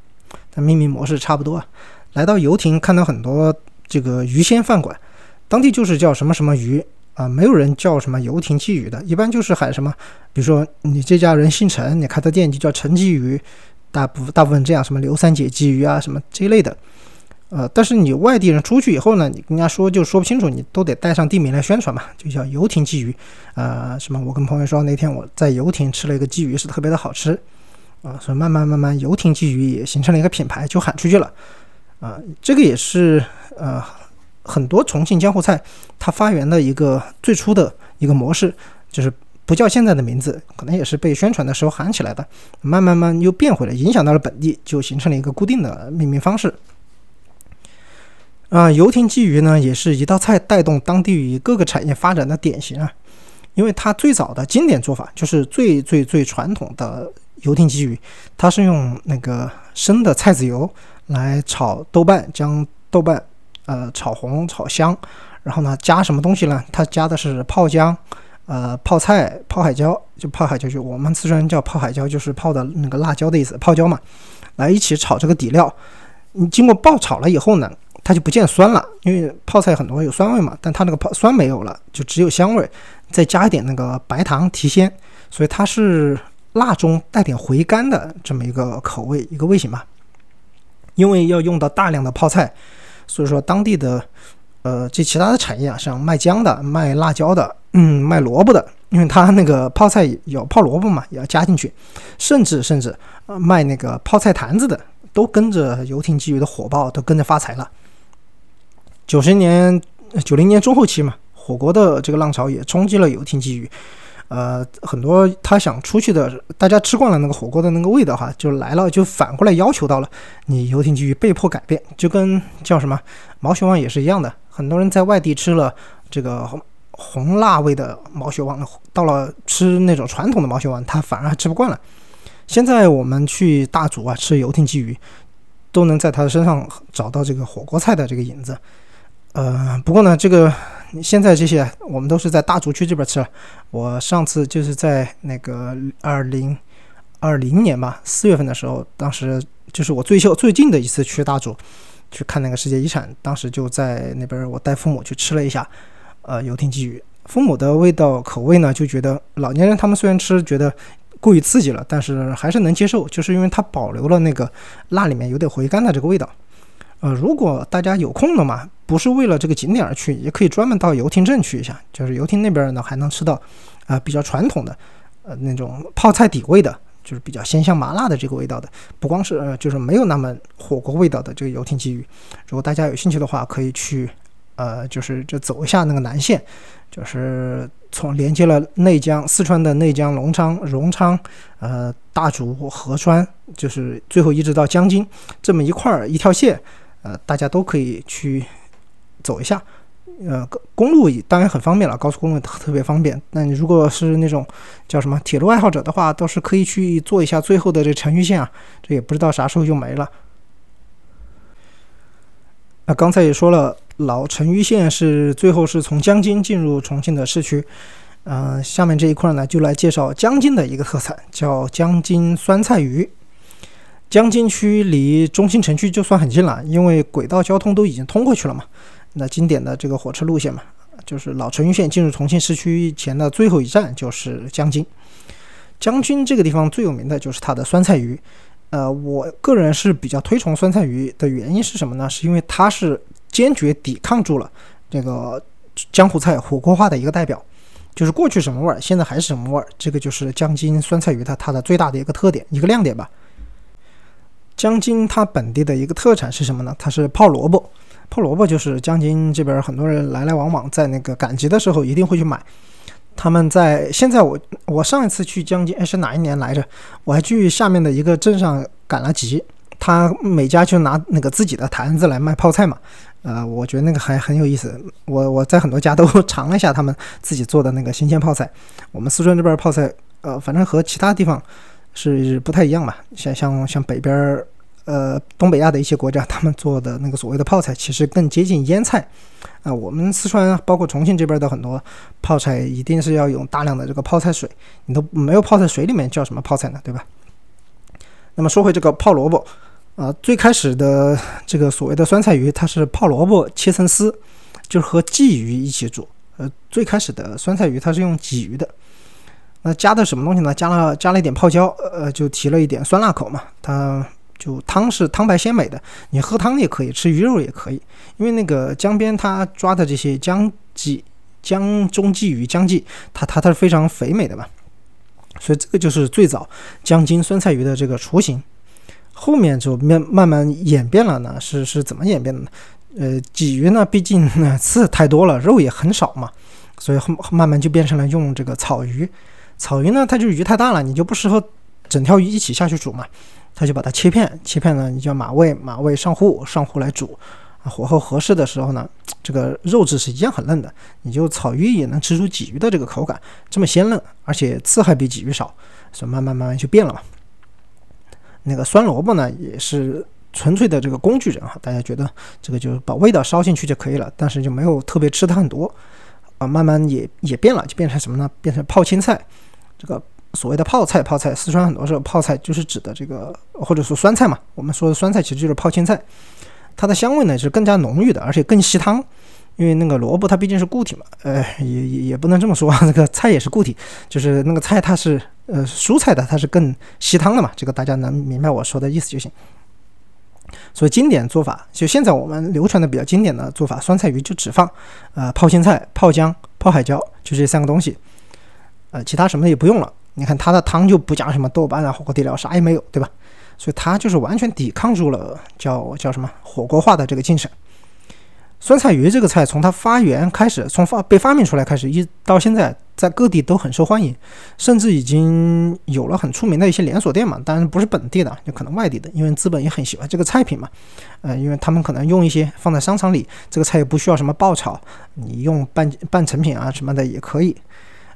它命名模式差不多啊。来到游艇，看到很多这个鱼鲜饭馆，当地就是叫什么什么鱼啊，没有人叫什么游艇鲫鱼的，一般就是喊什么，比如说你这家人姓陈，你开的店就叫陈鲫鱼，大部大部分这样，什么刘三姐鲫鱼啊，什么这一类的。呃，但是你外地人出去以后呢，你跟人家说就说不清楚，你都得带上地名来宣传嘛，就叫游艇鲫鱼，呃，什么？我跟朋友说那天我在游艇吃了一个鲫鱼，是特别的好吃，啊，所以慢慢慢慢游艇鲫鱼也形成了一个品牌，就喊出去了，啊，这个也是呃很多重庆江湖菜它发源的一个最初的一个模式，就是不叫现在的名字，可能也是被宣传的时候喊起来的，慢慢慢又变回来，影响到了本地，就形成了一个固定的命名方式。啊，游艇鲫鱼呢，也是一道菜带动当地各个产业发展的典型啊。因为它最早的经典做法就是最最最传统的游艇鲫鱼，它是用那个生的菜籽油来炒豆瓣，将豆瓣呃炒红炒香，然后呢加什么东西呢？它加的是泡姜、呃泡菜、泡海椒，就泡海椒就我们四川人叫泡海椒，就是泡的那个辣椒的意思，泡椒嘛，来一起炒这个底料。你经过爆炒了以后呢？它就不见酸了，因为泡菜很多有酸味嘛，但它那个泡酸没有了，就只有香味，再加一点那个白糖提鲜，所以它是辣中带点回甘的这么一个口味一个味型吧。因为要用到大量的泡菜，所以说当地的呃这其他的产业啊，像卖姜的、卖辣椒的、嗯卖萝卜的，因为它那个泡菜有泡萝卜嘛，也要加进去，甚至甚至卖那个泡菜坛子的，都跟着游艇鲫鱼的火爆，都跟着发财了。九十年、九零年中后期嘛，火锅的这个浪潮也冲击了游艇鲫鱼。呃，很多他想出去的，大家吃惯了那个火锅的那个味道哈，就来了，就反过来要求到了你游艇鲫鱼被迫改变，就跟叫什么毛血旺也是一样的。很多人在外地吃了这个红辣味的毛血旺，到了吃那种传统的毛血旺，他反而还吃不惯了。现在我们去大足啊吃游艇鲫鱼，都能在他的身上找到这个火锅菜的这个影子。呃，不过呢，这个。现在这些我们都是在大竹区这边吃。我上次就是在那个二零二零年吧，四月份的时候，当时就是我最秀最近的一次去大竹去看那个世界遗产，当时就在那边，我带父母去吃了一下，呃，游艇鲫鱼。父母的味道口味呢，就觉得老年人他们虽然吃觉得过于刺激了，但是还是能接受，就是因为它保留了那个辣里面有点回甘的这个味道。呃，如果大家有空的嘛。不是为了这个景点而去，也可以专门到游艇镇去一下。就是游艇那边呢，还能吃到啊比较传统的呃那种泡菜底味的，就是比较鲜香麻辣的这个味道的。不光是呃，就是没有那么火锅味道的这个游艇鲫鱼。如果大家有兴趣的话，可以去呃，就是就走一下那个南线，就是从连接了内江、四川的内江、隆昌、荣昌、呃大竹、合川，就是最后一直到江津这么一块儿一条线，呃，大家都可以去。走一下，呃，公路当然很方便了，高速公路特别方便。那你如果是那种叫什么铁路爱好者的话，倒是可以去做一下最后的这成渝线啊，这也不知道啥时候就没了。那刚才也说了，老成渝线是最后是从江津进入重庆的市区。嗯，下面这一块呢，就来介绍江津的一个特产，叫江津酸菜鱼。江津区离中心城区就算很近了，因为轨道交通都已经通过去了嘛。那经典的这个火车路线嘛，就是老成渝线进入重庆市区前的最后一站就是江津。江津这个地方最有名的就是它的酸菜鱼。呃，我个人是比较推崇酸菜鱼的原因是什么呢？是因为它是坚决抵抗住了这个江湖菜火锅化的一个代表，就是过去什么味儿，现在还是什么味儿。这个就是江津酸菜鱼的它的最大的一个特点，一个亮点吧。江津它本地的一个特产是什么呢？它是泡萝卜。泡萝卜就是江津这边很多人来来往往，在那个赶集的时候一定会去买。他们在现在我我上一次去江津，哎是哪一年来着？我还去下面的一个镇上赶了集，他每家就拿那个自己的坛子来卖泡菜嘛。呃，我觉得那个还很有意思。我我在很多家都尝了一下他们自己做的那个新鲜泡菜。我们四川这边泡菜，呃，反正和其他地方是不太一样嘛。像像像北边。呃，东北亚的一些国家，他们做的那个所谓的泡菜，其实更接近腌菜。啊，我们四川包括重庆这边的很多泡菜，一定是要用大量的这个泡菜水，你都没有泡在水里面，叫什么泡菜呢？对吧？那么说回这个泡萝卜，啊，最开始的这个所谓的酸菜鱼，它是泡萝卜切成丝，就是和鲫鱼一起煮。呃，最开始的酸菜鱼它是用鲫鱼的，那加的什么东西呢？加了加了一点泡椒，呃，就提了一点酸辣口嘛，它。就汤是汤白鲜美的，你喝汤也可以，吃鱼肉也可以，因为那个江边它抓的这些江鲫、江中鲫鱼、江鲫，它它它是非常肥美的嘛，所以这个就是最早江津酸菜鱼的这个雏形。后面就慢慢慢演变了呢，是是怎么演变的呢？呃，鲫鱼呢，毕竟刺太多了，肉也很少嘛，所以后慢慢就变成了用这个草鱼。草鱼呢，它就是鱼太大了，你就不适合整条鱼一起下去煮嘛。他就把它切片，切片呢，你叫马胃，马胃上户，上户来煮，啊，火候合适的时候呢，这个肉质是一样很嫩的，你就草鱼也能吃出鲫鱼的这个口感，这么鲜嫩，而且刺还比鲫鱼少，所以慢慢慢慢就变了嘛。那个酸萝卜呢，也是纯粹的这个工具人哈，大家觉得这个就是把味道烧进去就可以了，但是就没有特别吃它很多，啊，慢慢也也变了，就变成什么呢？变成泡青菜，这个。所谓的泡菜，泡菜，四川很多时候泡菜就是指的这个，或者说酸菜嘛。我们说的酸菜其实就是泡青菜，它的香味呢是更加浓郁的，而且更吸汤。因为那个萝卜它毕竟是固体嘛，呃，也也也不能这么说，那个菜也是固体，就是那个菜它是呃蔬菜的，它是更吸汤的嘛。这个大家能明白我说的意思就行。所以经典做法，就现在我们流传的比较经典的做法，酸菜鱼就只放呃泡青菜、泡姜、泡海椒，就这三个东西，呃，其他什么也不用了。你看它的汤就不加什么豆瓣啊、火锅底料，啥也没有，对吧？所以它就是完全抵抗住了叫叫什么火锅化的这个精神。酸菜鱼这个菜从它发源开始，从发被发明出来开始，一到现在，在各地都很受欢迎，甚至已经有了很出名的一些连锁店嘛。当然不是本地的，就可能外地的，因为资本也很喜欢这个菜品嘛。呃，因为他们可能用一些放在商场里，这个菜也不需要什么爆炒，你用半半成品啊什么的也可以。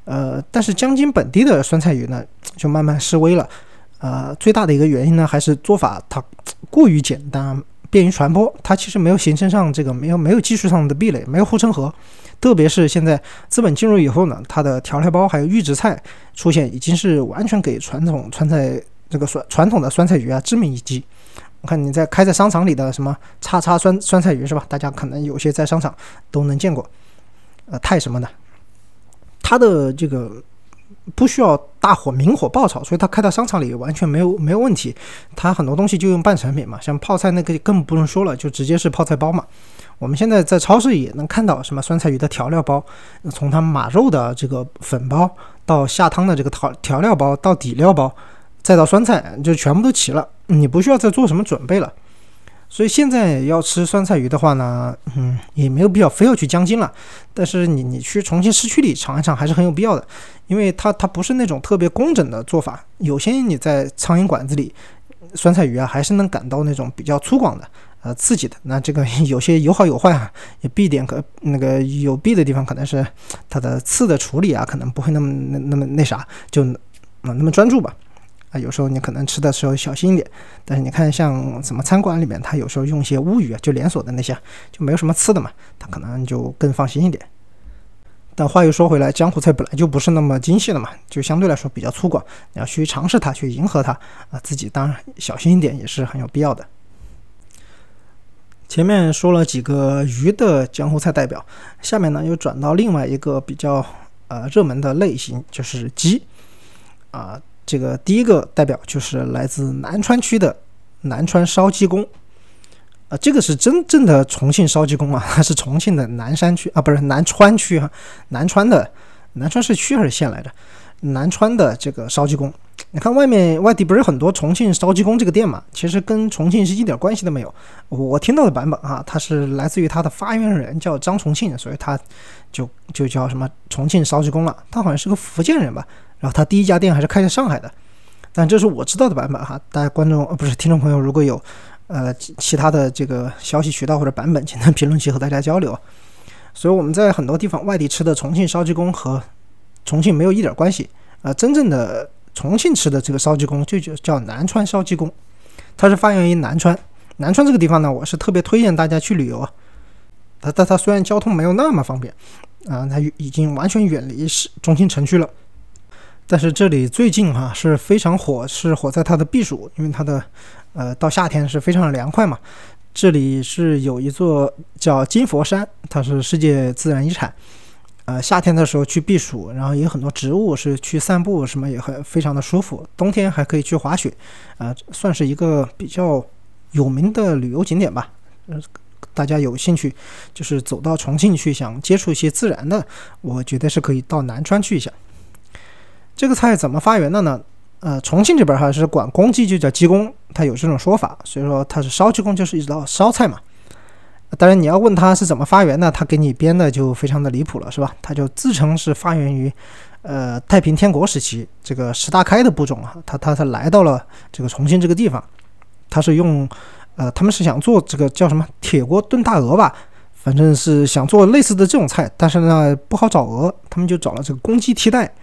呃，但是江津本地的酸菜鱼呢，就慢慢式微了。呃，最大的一个原因呢，还是做法它过于简单。便于传播，它其实没有形成上这个没有没有技术上的壁垒，没有护城河。特别是现在资本进入以后呢，它的调料包还有预制菜出现，已经是完全给传统川菜这个酸传统的酸菜鱼啊致命一击。我看你在开在商场里的什么叉叉酸酸菜鱼是吧？大家可能有些在商场都能见过，呃，泰什么的，它的这个。不需要大火明火爆炒，所以它开到商场里完全没有没有问题。它很多东西就用半成品嘛，像泡菜那个更不用说了，就直接是泡菜包嘛。我们现在在超市也能看到什么酸菜鱼的调料包，从它马肉的这个粉包到下汤的这个调调料包到底料包，再到酸菜就全部都齐了，你不需要再做什么准备了。所以现在要吃酸菜鱼的话呢，嗯，也没有必要非要去江津了。但是你你去重庆市区里尝一尝还是很有必要的，因为它它不是那种特别工整的做法。有些你在苍蝇馆子里，酸菜鱼啊还是能感到那种比较粗犷的，呃，刺激的。那这个 有些有好有坏啊，也弊点可那个有弊的地方可能是它的刺的处理啊，可能不会那么那那么那啥，就啊那么专注吧。啊，有时候你可能吃的时候小心一点，但是你看像什么餐馆里面，他有时候用一些乌鱼啊，就连锁的那些，就没有什么刺的嘛，他可能就更放心一点。但话又说回来，江湖菜本来就不是那么精细的嘛，就相对来说比较粗犷，你要去尝试它，去迎合它啊，自己当然小心一点也是很有必要的。前面说了几个鱼的江湖菜代表，下面呢又转到另外一个比较呃热门的类型，就是鸡啊。这个第一个代表就是来自南川区的南川烧鸡公，啊，这个是真正的重庆烧鸡公啊，它 是重庆的南山区啊，不是南川区哈，南川的南川是区还是县来着？南川的这个烧鸡公，你看外面外地不是很多重庆烧鸡公这个店嘛？其实跟重庆是一点关系都没有。我听到的版本啊，它是来自于它的发源人叫张重庆，所以他就就叫什么重庆烧鸡公了。他好像是个福建人吧？然后他第一家店还是开在上海的，但这是我知道的版本哈。大家观众呃不是听众朋友，如果有呃其他的这个消息渠道或者版本，请在评论区和大家交流。所以我们在很多地方外地吃的重庆烧鸡公和重庆没有一点关系啊。真正的重庆吃的这个烧鸡公就叫叫南川烧鸡公，它是发源于南川。南川这个地方呢，我是特别推荐大家去旅游啊。它但它虽然交通没有那么方便啊，它已经完全远离市中心城区了。但是这里最近哈是非常火，是火在它的避暑，因为它的，呃，到夏天是非常凉快嘛。这里是有一座叫金佛山，它是世界自然遗产。呃，夏天的时候去避暑，然后也有很多植物是去散步，什么也很非常的舒服。冬天还可以去滑雪，呃，算是一个比较有名的旅游景点吧。呃，大家有兴趣就是走到重庆去，想接触一些自然的，我觉得是可以到南川去一下。这个菜怎么发源的呢？呃，重庆这边哈是管公鸡就叫鸡公，它有这种说法，所以说它是烧鸡公就是一道烧菜嘛。当然你要问他是怎么发源的，他给你编的就非常的离谱了，是吧？他就自称是发源于呃太平天国时期，这个石达开的部种啊，他他他来到了这个重庆这个地方，他是用呃他们是想做这个叫什么铁锅炖大鹅吧，反正是想做类似的这种菜，但是呢不好找鹅，他们就找了这个公鸡替代。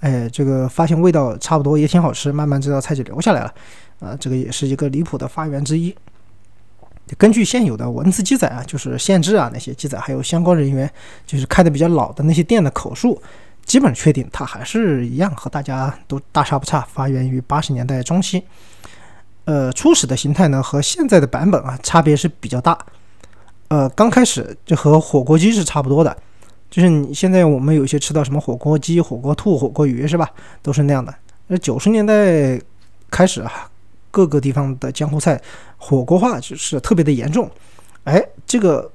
哎，这个发现味道差不多，也挺好吃，慢慢这道菜就留下来了，啊，这个也是一个离谱的发源之一。根据现有的文字记载啊，就是县志啊那些记载，还有相关人员就是开的比较老的那些店的口述，基本确定它还是一样，和大家都大差不差，发源于八十年代中期。呃，初始的形态呢和现在的版本啊差别是比较大。呃，刚开始就和火锅鸡是差不多的。就是你现在我们有些吃到什么火锅鸡、火锅兔、火锅鱼是吧？都是那样的。那九十年代开始啊，各个地方的江湖菜火锅化就是特别的严重。哎，这个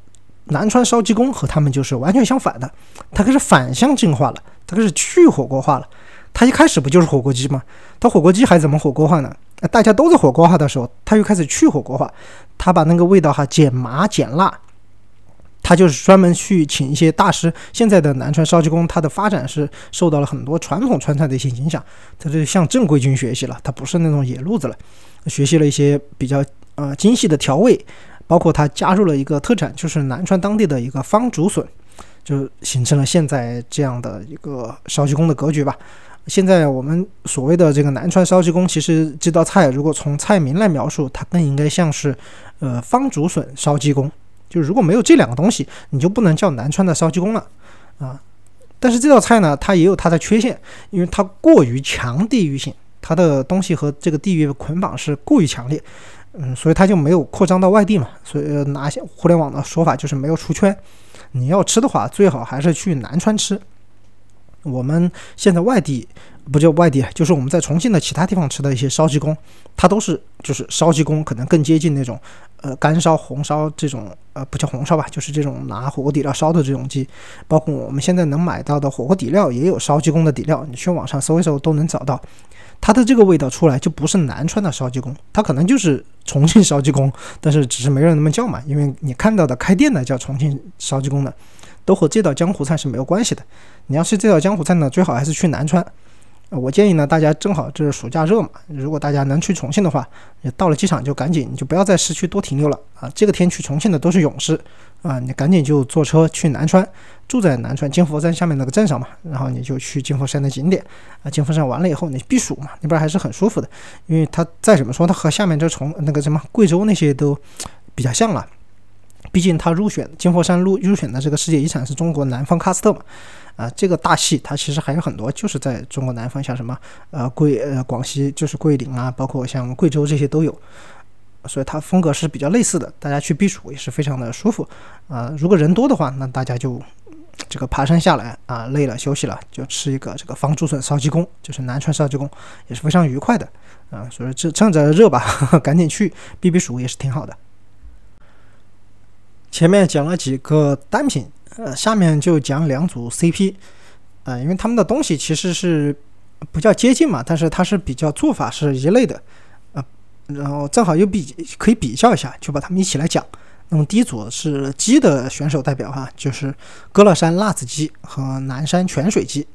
南川烧鸡公和他们就是完全相反的，它开始反向进化了，它开始去火锅化了。它一开始不就是火锅鸡吗？它火锅鸡还怎么火锅化呢？大家都在火锅化的时候，它又开始去火锅化，它把那个味道哈减麻减辣。他就是专门去请一些大师。现在的南川烧鸡公，它的发展是受到了很多传统川菜的一些影响，他就向正规军学习了，他不是那种野路子了，学习了一些比较呃精细的调味，包括他加入了一个特产，就是南川当地的一个方竹笋，就形成了现在这样的一个烧鸡公的格局吧。现在我们所谓的这个南川烧鸡公，其实这道菜如果从菜名来描述，它更应该像是呃方竹笋烧鸡公。就如果没有这两个东西，你就不能叫南川的烧鸡公了啊。但是这道菜呢，它也有它的缺陷，因为它过于强地域性，它的东西和这个地域捆绑是过于强烈，嗯，所以它就没有扩张到外地嘛。所以拿互联网的说法就是没有出圈。你要吃的话，最好还是去南川吃。我们现在外地不叫外地，就是我们在重庆的其他地方吃的一些烧鸡公，它都是就是烧鸡公，可能更接近那种。呃，干烧、红烧这种，呃，不叫红烧吧，就是这种拿火锅底料烧的这种鸡，包括我们现在能买到的火锅底料也有烧鸡公的底料，你去网上搜一搜都能找到。它的这个味道出来就不是南川的烧鸡公，它可能就是重庆烧鸡公，但是只是没人那么叫嘛，因为你看到的开店的叫重庆烧鸡公的，都和这道江湖菜是没有关系的。你要是这道江湖菜呢，最好还是去南川。我建议呢，大家正好这是暑假热嘛，如果大家能去重庆的话，也到了机场就赶紧，就不要在市区多停留了啊。这个天去重庆的都是勇士啊，你赶紧就坐车去南川，住在南川金佛山下面那个镇上嘛，然后你就去金佛山的景点啊。金佛山完了以后，你避暑嘛，那边还是很舒服的，因为它再怎么说，它和下面这重那个什么贵州那些都比较像了，毕竟它入选金佛山入入选的这个世界遗产是中国南方喀斯特嘛。啊，这个大戏它其实还有很多，就是在中国南方，像什么呃贵呃广西就是桂林啊，包括像贵州这些都有，所以它风格是比较类似的。大家去避暑也是非常的舒服啊。如果人多的话，那大家就这个爬山下来啊，累了休息了，就吃一个这个方竹笋烧鸡公，就是南川烧鸡公，也是非常愉快的啊。所以这趁着热吧，赶紧去避避暑也是挺好的。前面讲了几个单品。呃，下面就讲两组 CP，呃，因为他们的东西其实是不叫接近嘛，但是它是比较做法是一类的，啊，然后正好又比可以比较一下，就把他们一起来讲。那么第一组是鸡的选手代表哈，就是歌乐山辣子鸡和南山泉水鸡，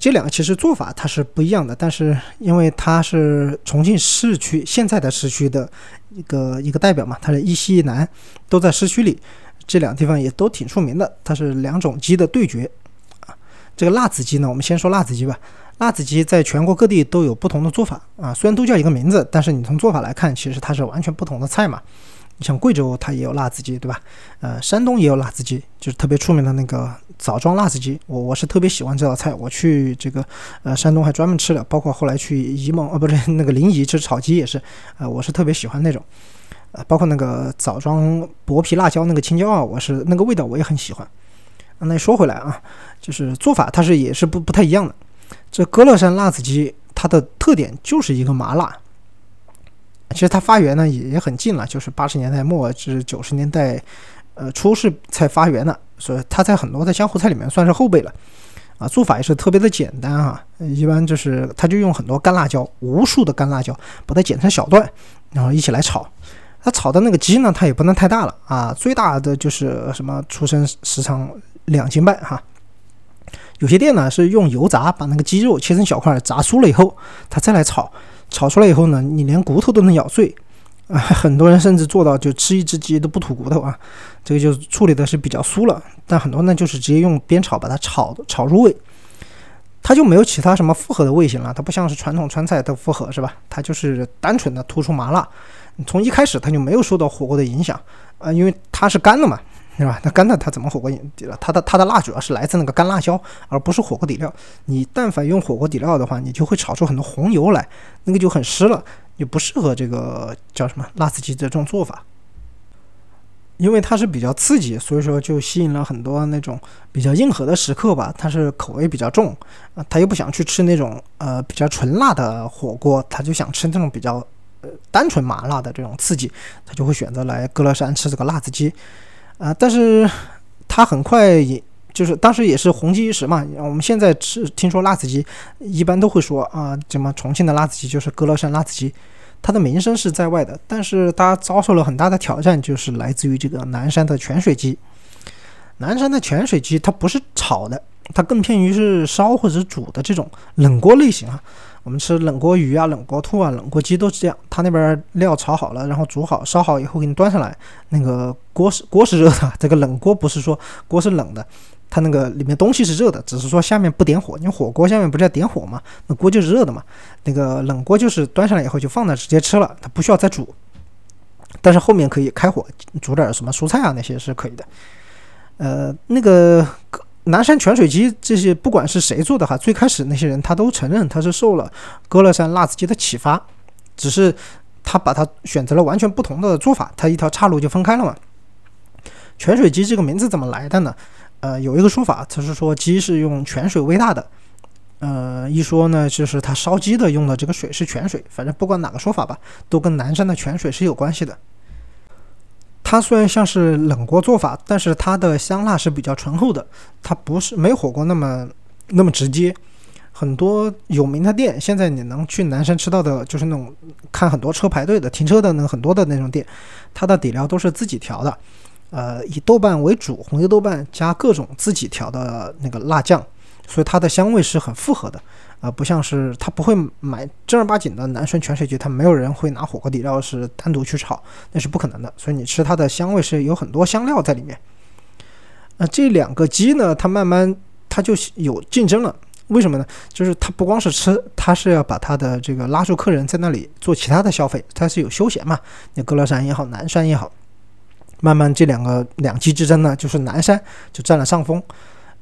这两个其实做法它是不一样的，但是因为它是重庆市区现在的市区的一个一个代表嘛，它是一西一南都在市区里。这两个地方也都挺出名的，它是两种鸡的对决啊。这个辣子鸡呢，我们先说辣子鸡吧。辣子鸡在全国各地都有不同的做法啊，虽然都叫一个名字，但是你从做法来看，其实它是完全不同的菜嘛。你像贵州它也有辣子鸡，对吧？呃，山东也有辣子鸡，就是特别出名的那个枣庄辣子鸡。我我是特别喜欢这道菜，我去这个呃山东还专门吃了，包括后来去沂蒙啊，不是那个临沂吃炒鸡也是，啊，我是特别喜欢那种。啊，包括那个枣庄薄皮辣椒那个青椒啊，我是那个味道我也很喜欢。那说回来啊，就是做法它是也是不不太一样的。这歌乐山辣子鸡它的特点就是一个麻辣。其实它发源呢也也很近了，就是八十年代末至九十年代呃初是才发源的，所以它在很多的江湖菜里面算是后辈了。啊，做法也是特别的简单哈，一般就是它就用很多干辣椒，无数的干辣椒把它剪成小段，然后一起来炒。它炒的那个鸡呢，它也不能太大了啊，最大的就是什么出生时长两斤半哈。有些店呢是用油炸，把那个鸡肉切成小块，炸酥了以后，它再来炒，炒出来以后呢，你连骨头都能咬碎啊。很多人甚至做到就吃一只鸡都不吐骨头啊，这个就处理的是比较酥了。但很多呢就是直接用煸炒把它炒炒入味，它就没有其他什么复合的味型了，它不像是传统川菜的复合是吧？它就是单纯的突出麻辣。从一开始它就没有受到火锅的影响啊，因为它是干的嘛，对吧？那干的它怎么火锅底了？它的它的辣主要是来自那个干辣椒，而不是火锅底料。你但凡用火锅底料的话，你就会炒出很多红油来，那个就很湿了，也不适合这个叫什么辣子鸡的这种做法。因为它是比较刺激，所以说就吸引了很多那种比较硬核的食客吧。它是口味比较重啊，他又不想去吃那种呃比较纯辣的火锅，他就想吃那种比较。单纯麻辣的这种刺激，他就会选择来歌乐山吃这个辣子鸡，啊，但是他很快也就是当时也是红极一时嘛。我们现在吃听说辣子鸡，一般都会说啊，什么重庆的辣子鸡就是歌乐山辣子鸡，它的名声是在外的。但是它遭受了很大的挑战，就是来自于这个南山的泉水鸡。南山的泉水鸡它不是炒的，它更偏于是烧或者煮的这种冷锅类型啊。我们吃冷锅鱼啊、冷锅兔啊、冷锅鸡都是这样，它那边料炒好了，然后煮好、烧好以后给你端上来，那个锅是锅是热的，这个冷锅不是说锅是冷的，它那个里面东西是热的，只是说下面不点火，因为火锅下面不是要点火嘛，那锅就是热的嘛。那个冷锅就是端上来以后就放那直接吃了，它不需要再煮，但是后面可以开火煮点什么蔬菜啊那些是可以的。呃，那个。南山泉水鸡这些不管是谁做的哈，最开始那些人他都承认他是受了歌乐山辣子鸡的启发，只是他把它选择了完全不同的做法，他一条岔路就分开了嘛。泉水鸡这个名字怎么来的呢？呃，有一个说法，他是说鸡是用泉水喂大的，呃，一说呢就是他烧鸡的用的这个水是泉水，反正不管哪个说法吧，都跟南山的泉水是有关系的。它虽然像是冷锅做法，但是它的香辣是比较醇厚的，它不是没火锅那么那么直接。很多有名的店，现在你能去南山吃到的，就是那种看很多车排队的停车的那很多的那种店，它的底料都是自己调的，呃，以豆瓣为主，红油豆瓣加各种自己调的那个辣酱，所以它的香味是很复合的。啊，不像是他不会买正儿八经的南山泉水鸡，他没有人会拿火锅底料是单独去炒，那是不可能的。所以你吃它的香味是有很多香料在里面。那这两个鸡呢，它慢慢它就有竞争了。为什么呢？就是它不光是吃，它是要把它的这个拉住客人在那里做其他的消费，它是有休闲嘛。那歌乐山也好，南山也好，慢慢这两个两鸡之争呢，就是南山就占了上风。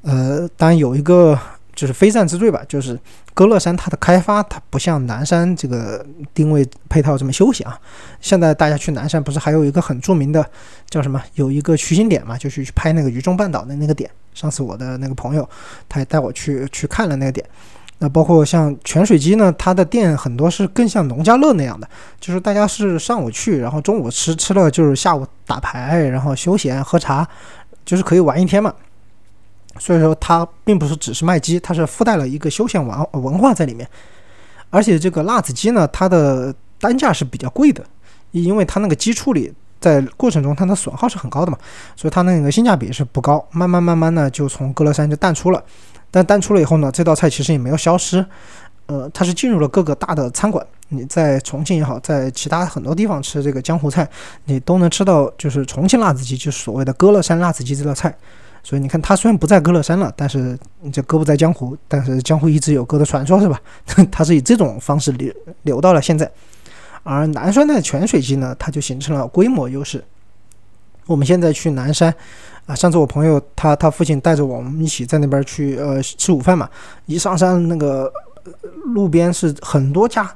呃，当然有一个。就是非战之罪吧，就是歌乐山它的开发，它不像南山这个定位配套这么休闲啊。现在大家去南山，不是还有一个很著名的叫什么？有一个取景点嘛，就是去拍那个渝中半岛的那个点。上次我的那个朋友，他也带我去去看了那个点。那包括像泉水鸡呢，它的店很多是更像农家乐那样的，就是大家是上午去，然后中午吃吃了，就是下午打牌，然后休闲喝茶，就是可以玩一天嘛。所以说它并不是只是卖鸡，它是附带了一个休闲文文化在里面。而且这个辣子鸡呢，它的单价是比较贵的，因为它那个鸡处理在过程中它的损耗是很高的嘛，所以它那个性价比是不高。慢慢慢慢呢，就从歌乐山就淡出了。但淡出了以后呢，这道菜其实也没有消失，呃，它是进入了各个大的餐馆。你在重庆也好，在其他很多地方吃这个江湖菜，你都能吃到，就是重庆辣子鸡，就是所谓的歌乐山辣子鸡这道菜。所以你看，他虽然不在歌乐山了，但是这歌不在江湖，但是江湖一直有歌的传说，是吧？他是以这种方式流流到了现在。而南山的泉水鸡呢，它就形成了规模优势。我们现在去南山啊，上次我朋友他他父亲带着我们一起在那边去呃吃午饭嘛，一上山那个路边是很多家。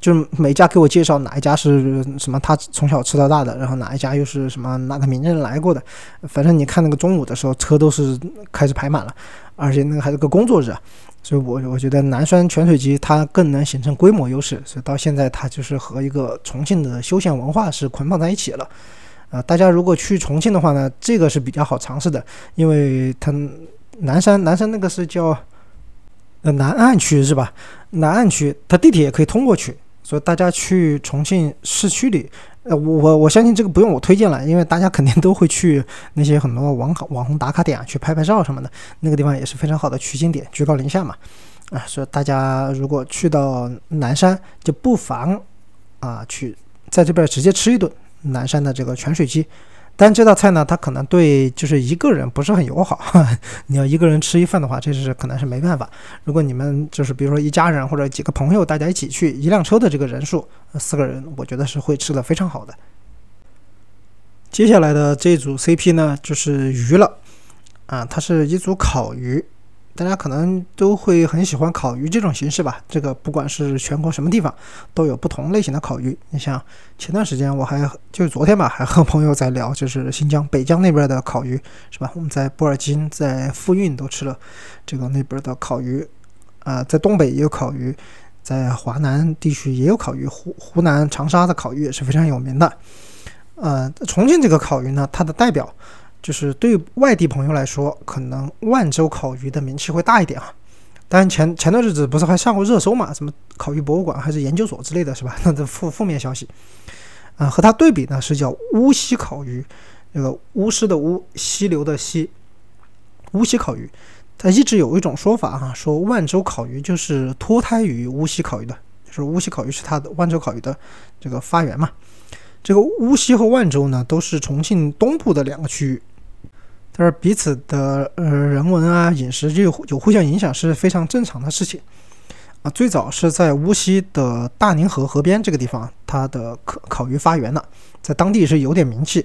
就是每家给我介绍哪一家是什么，他从小吃到大的，然后哪一家又是什么哪个名人来过的，反正你看那个中午的时候车都是开始排满了，而且那个还是个工作日，所以我我觉得南山泉水鸡它更能形成规模优势，所以到现在它就是和一个重庆的休闲文化是捆绑在一起了。啊，大家如果去重庆的话呢，这个是比较好尝试的，因为它南山南山那个是叫呃南岸区是吧？南岸区它地铁也可以通过去。所以大家去重庆市区里，呃，我我相信这个不用我推荐了，因为大家肯定都会去那些很多网卡网红打卡点啊，去拍拍照什么的，那个地方也是非常好的取景点，居高临下嘛，啊，所以大家如果去到南山，就不妨啊去在这边直接吃一顿南山的这个泉水鸡。但这道菜呢，它可能对就是一个人不是很友好。你要一个人吃一份的话，这是可能是没办法。如果你们就是比如说一家人或者几个朋友，大家一起去一辆车的这个人数，四个人，我觉得是会吃的非常好的。接下来的这组 CP 呢，就是鱼了，啊，它是一组烤鱼。大家可能都会很喜欢烤鱼这种形式吧？这个不管是全国什么地方，都有不同类型的烤鱼。你像前段时间我还就是昨天吧，还和朋友在聊，就是新疆北疆那边的烤鱼，是吧？我们在布尔津、在富蕴都吃了这个那边的烤鱼，啊，在东北也有烤鱼，在华南地区也有烤鱼，湖湖南长沙的烤鱼也是非常有名的。呃，重庆这个烤鱼呢，它的代表。就是对外地朋友来说，可能万州烤鱼的名气会大一点啊。但前前段日子不是还上过热搜嘛？什么烤鱼博物馆还是研究所之类的是吧？那这负负面消息啊。和它对比呢，是叫乌溪烤鱼，那个巫师的巫，溪流的溪，乌溪烤鱼。它一直有一种说法哈，说万州烤鱼就是脱胎于乌溪烤鱼的，就是乌溪烤鱼是它的万州烤鱼的这个发源嘛。这个乌溪和万州呢，都是重庆东部的两个区域，但是彼此的呃人文啊、饮食就有互相影响，是非常正常的事情啊。最早是在无锡的大宁河河边这个地方，它的烤烤鱼发源了，在当地是有点名气。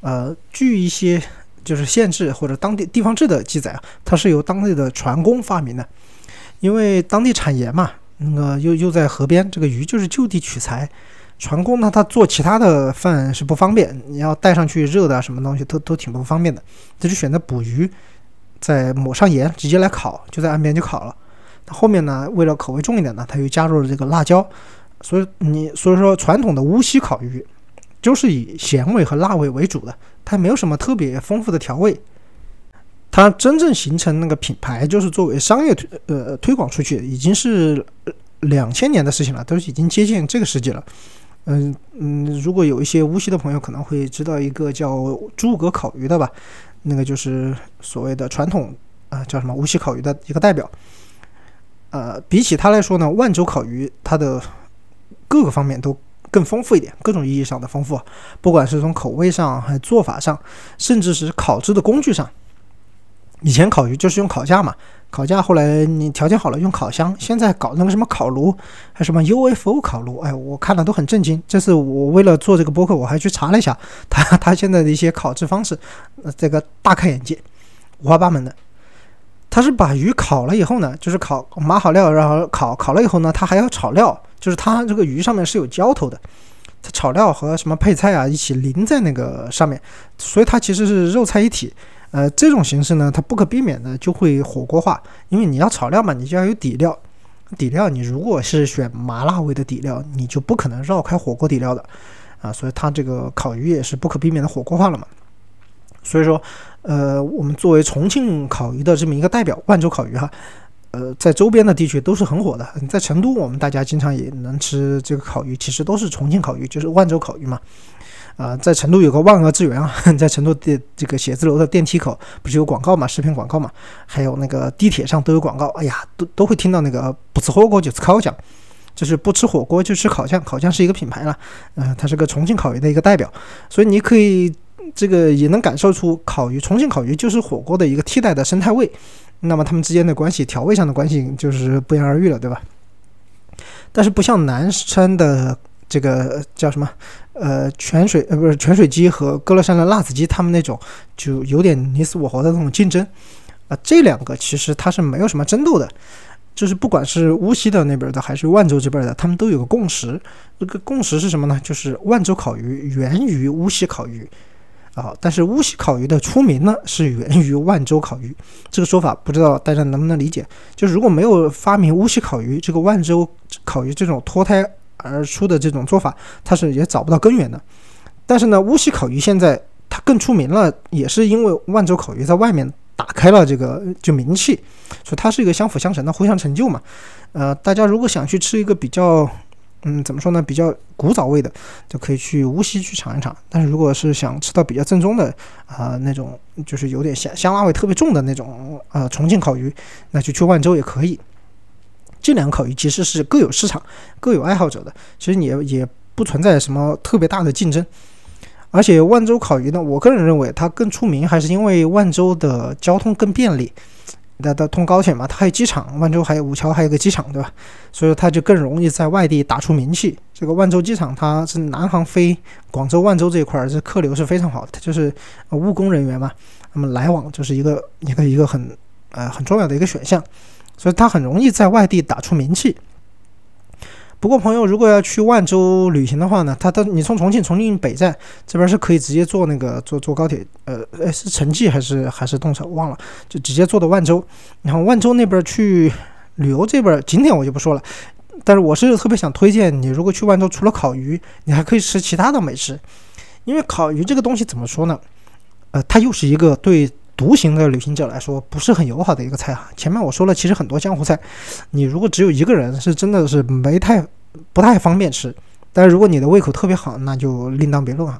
呃，据一些。就是县志或者当地地方志的记载啊，它是由当地的船工发明的，因为当地产盐嘛，那个又又在河边，这个鱼就是就地取材。船工呢，他做其他的饭是不方便，你要带上去热的什么东西都都挺不方便的，他就选择捕鱼，再抹上盐直接来烤，就在岸边就烤了。那后面呢，为了口味重一点呢，他又加入了这个辣椒，所以你所以说传统的乌溪烤鱼。就是以咸味和辣味为主的，它没有什么特别丰富的调味。它真正形成那个品牌，就是作为商业推呃推广出去，已经是两千年的事情了，都已经接近这个世纪了。嗯嗯，如果有一些无锡的朋友可能会知道一个叫诸葛烤鱼的吧，那个就是所谓的传统啊叫什么无锡烤鱼的一个代表。呃，比起它来说呢，万州烤鱼它的各个方面都。更丰富一点，各种意义上的丰富，不管是从口味上，还做法上，甚至是烤制的工具上。以前烤鱼就是用烤架嘛，烤架后来你条件好了用烤箱，现在搞那个什么烤炉，还什么 UFO 烤炉，哎，我看了都很震惊。这次我为了做这个播客，我还去查了一下，他他现在的一些烤制方式，这个大开眼界，五花八门的。他是把鱼烤了以后呢，就是烤码好料，然后烤烤了以后呢，他还要炒料。就是它这个鱼上面是有浇头的，它炒料和什么配菜啊一起淋在那个上面，所以它其实是肉菜一体。呃，这种形式呢，它不可避免的就会火锅化，因为你要炒料嘛，你就要有底料。底料你如果是选麻辣味的底料，你就不可能绕开火锅底料的啊，所以它这个烤鱼也是不可避免的火锅化了嘛。所以说，呃，我们作为重庆烤鱼的这么一个代表，万州烤鱼哈。呃，在周边的地区都是很火的。在成都，我们大家经常也能吃这个烤鱼，其实都是重庆烤鱼，就是万州烤鱼嘛。啊，在成都有个万恶之源啊，在成都的这个写字楼的电梯口不是有广告嘛，视频广告嘛，还有那个地铁上都有广告。哎呀，都都会听到那个不吃火锅就吃烤酱，就是不吃火锅就吃烤酱，烤酱是一个品牌了。嗯，它是个重庆烤鱼的一个代表，所以你可以这个也能感受出烤鱼，重庆烤鱼就是火锅的一个替代的生态位。那么他们之间的关系，调味上的关系就是不言而喻了，对吧？但是不像南山的这个叫什么，呃，泉水呃不是泉水鸡和歌乐山的辣子鸡，他们那种就有点你死我活的那种竞争啊。这两个其实它是没有什么争斗的，就是不管是无锡的那边的还是万州这边的，他们都有个共识。这个共识是什么呢？就是万州烤鱼源于无锡烤鱼。啊，但是乌溪烤鱼的出名呢，是源于万州烤鱼。这个说法不知道大家能不能理解？就是如果没有发明乌溪烤鱼，这个万州烤鱼这种脱胎而出的这种做法，它是也找不到根源的。但是呢，乌溪烤鱼现在它更出名了，也是因为万州烤鱼在外面打开了这个就名气，所以它是一个相辅相成的，互相成就嘛。呃，大家如果想去吃一个比较。嗯，怎么说呢？比较古早味的，就可以去无锡去尝一尝。但是如果是想吃到比较正宗的，啊，那种就是有点香香辣味特别重的那种，呃，重庆烤鱼，那就去万州也可以。这两个烤鱼其实是各有市场，各有爱好者的，其实也也不存在什么特别大的竞争。而且万州烤鱼呢，我个人认为它更出名，还是因为万州的交通更便利。它它通高铁嘛，它还有机场，万州还有五桥还有个机场，对吧？所以它就更容易在外地打出名气。这个万州机场它是南航飞广州、万州这一块儿，这客流是非常好的，它就是务工人员嘛，那么来往就是一个一个一个很呃很重要的一个选项，所以它很容易在外地打出名气。不过，朋友如果要去万州旅行的话呢，他他你从重庆重庆北站这边是可以直接坐那个坐坐高铁，呃，哎是城际还是还是动车忘了，就直接坐到万州。然后万州那边去旅游这边景点我就不说了，但是我是特别想推荐你，如果去万州，除了烤鱼，你还可以吃其他的美食，因为烤鱼这个东西怎么说呢？呃，它又是一个对独行的旅行者来说不是很友好的一个菜啊。前面我说了，其实很多江湖菜，你如果只有一个人，是真的是没太。不太方便吃，但是如果你的胃口特别好，那就另当别论啊。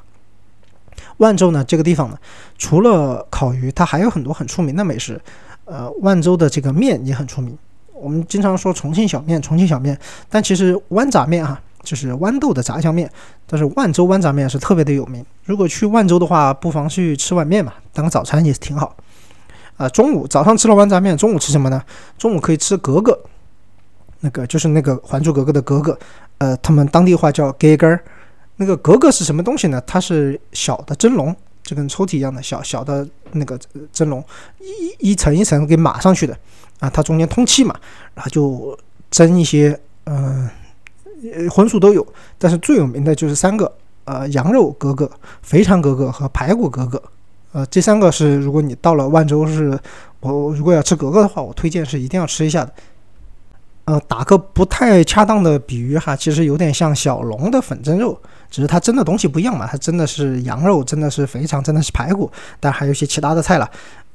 万州呢，这个地方呢，除了烤鱼，它还有很多很出名的美食。呃，万州的这个面也很出名。我们经常说重庆小面，重庆小面，但其实豌杂面哈，就是豌豆的炸酱面。但是万州豌杂面是特别的有名。如果去万州的话，不妨去吃碗面嘛，当个早餐也挺好。啊，中午早上吃了豌杂面，中午吃什么呢？中午可以吃格格，那个就是那个《还珠格格》的格格，呃，他们当地话叫格格。那个格格是什么东西呢？它是小的蒸笼，就跟抽屉一样的小小的那个蒸笼，一一层一层给码上去的啊，它中间通气嘛，然后就蒸一些，嗯，荤素都有，但是最有名的就是三个，呃，羊肉格格、肥肠格格和排骨格格，呃，这三个是如果你到了万州是，我如果要吃格格的话，我推荐是一定要吃一下的。呃，打个不太恰当的比喻哈，其实有点像小龙的粉蒸肉，只是它蒸的东西不一样嘛，它真的是羊肉，真的是肥肠，真的是排骨，但还有一些其他的菜了。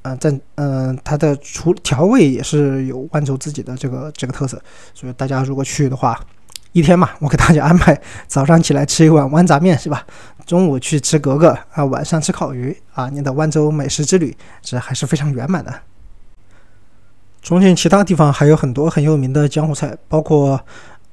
嗯，在嗯，它的厨调味也是有万州自己的这个这个特色，所以大家如果去的话，一天嘛，我给大家安排早上起来吃一碗豌杂面是吧？中午去吃格格啊，晚上吃烤鱼啊，你的万州美食之旅这还是非常圆满的。重庆其他地方还有很多很有名的江湖菜，包括，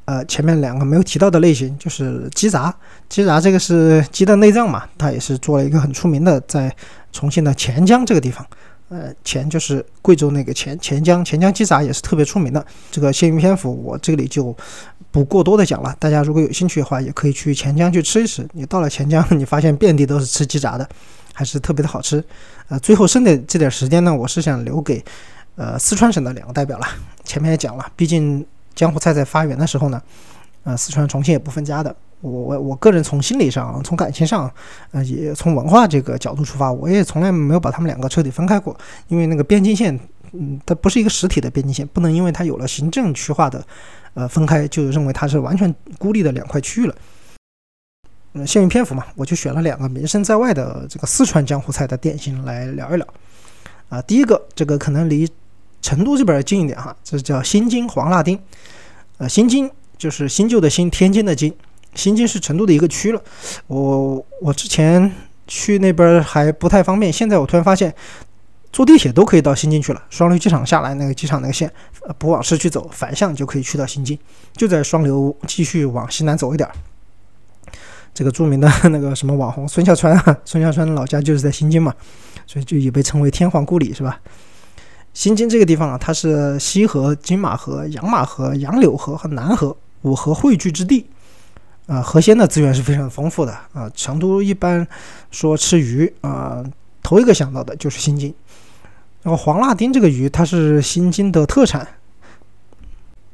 呃，前面两个没有提到的类型，就是鸡杂。鸡杂这个是鸡的内脏嘛，它也是做了一个很出名的，在重庆的钱江这个地方，呃，钱就是贵州那个钱，钱江，钱江鸡杂也是特别出名的。这个限于篇幅，我这里就不过多的讲了。大家如果有兴趣的话，也可以去钱江去吃一吃。你到了钱江，你发现遍地都是吃鸡杂的，还是特别的好吃。呃，最后剩的这点时间呢，我是想留给。呃，四川省的两个代表了，前面也讲了，毕竟江湖菜在发源的时候呢，呃，四川、重庆也不分家的。我我我个人从心理上、从感情上，呃，也从文化这个角度出发，我也从来没有把他们两个彻底分开过。因为那个边境线，嗯，它不是一个实体的边境线，不能因为它有了行政区划的，呃，分开就认为它是完全孤立的两块区域了。嗯，限于篇幅嘛，我就选了两个名声在外的这个四川江湖菜的点心来聊一聊。啊，第一个，这个可能离。成都这边近一点哈，这叫新津黄辣丁，呃，新津就是新旧的新，天津的津，新津是成都的一个区了。我我之前去那边还不太方便，现在我突然发现坐地铁都可以到新津去了。双流机场下来那个机场那个线，不往市区走，反向就可以去到新津，就在双流继续往西南走一点。这个著名的 那个什么网红孙笑川，孙笑川的老家就是在新津嘛，所以就也被称为天皇故里，是吧？新津这个地方啊，它是西河、金马河、杨马河、杨柳河和南河五河汇聚之地，啊，河鲜的资源是非常丰富的啊。成都一般说吃鱼啊，头一个想到的就是新津。然后黄辣丁这个鱼，它是新津的特产，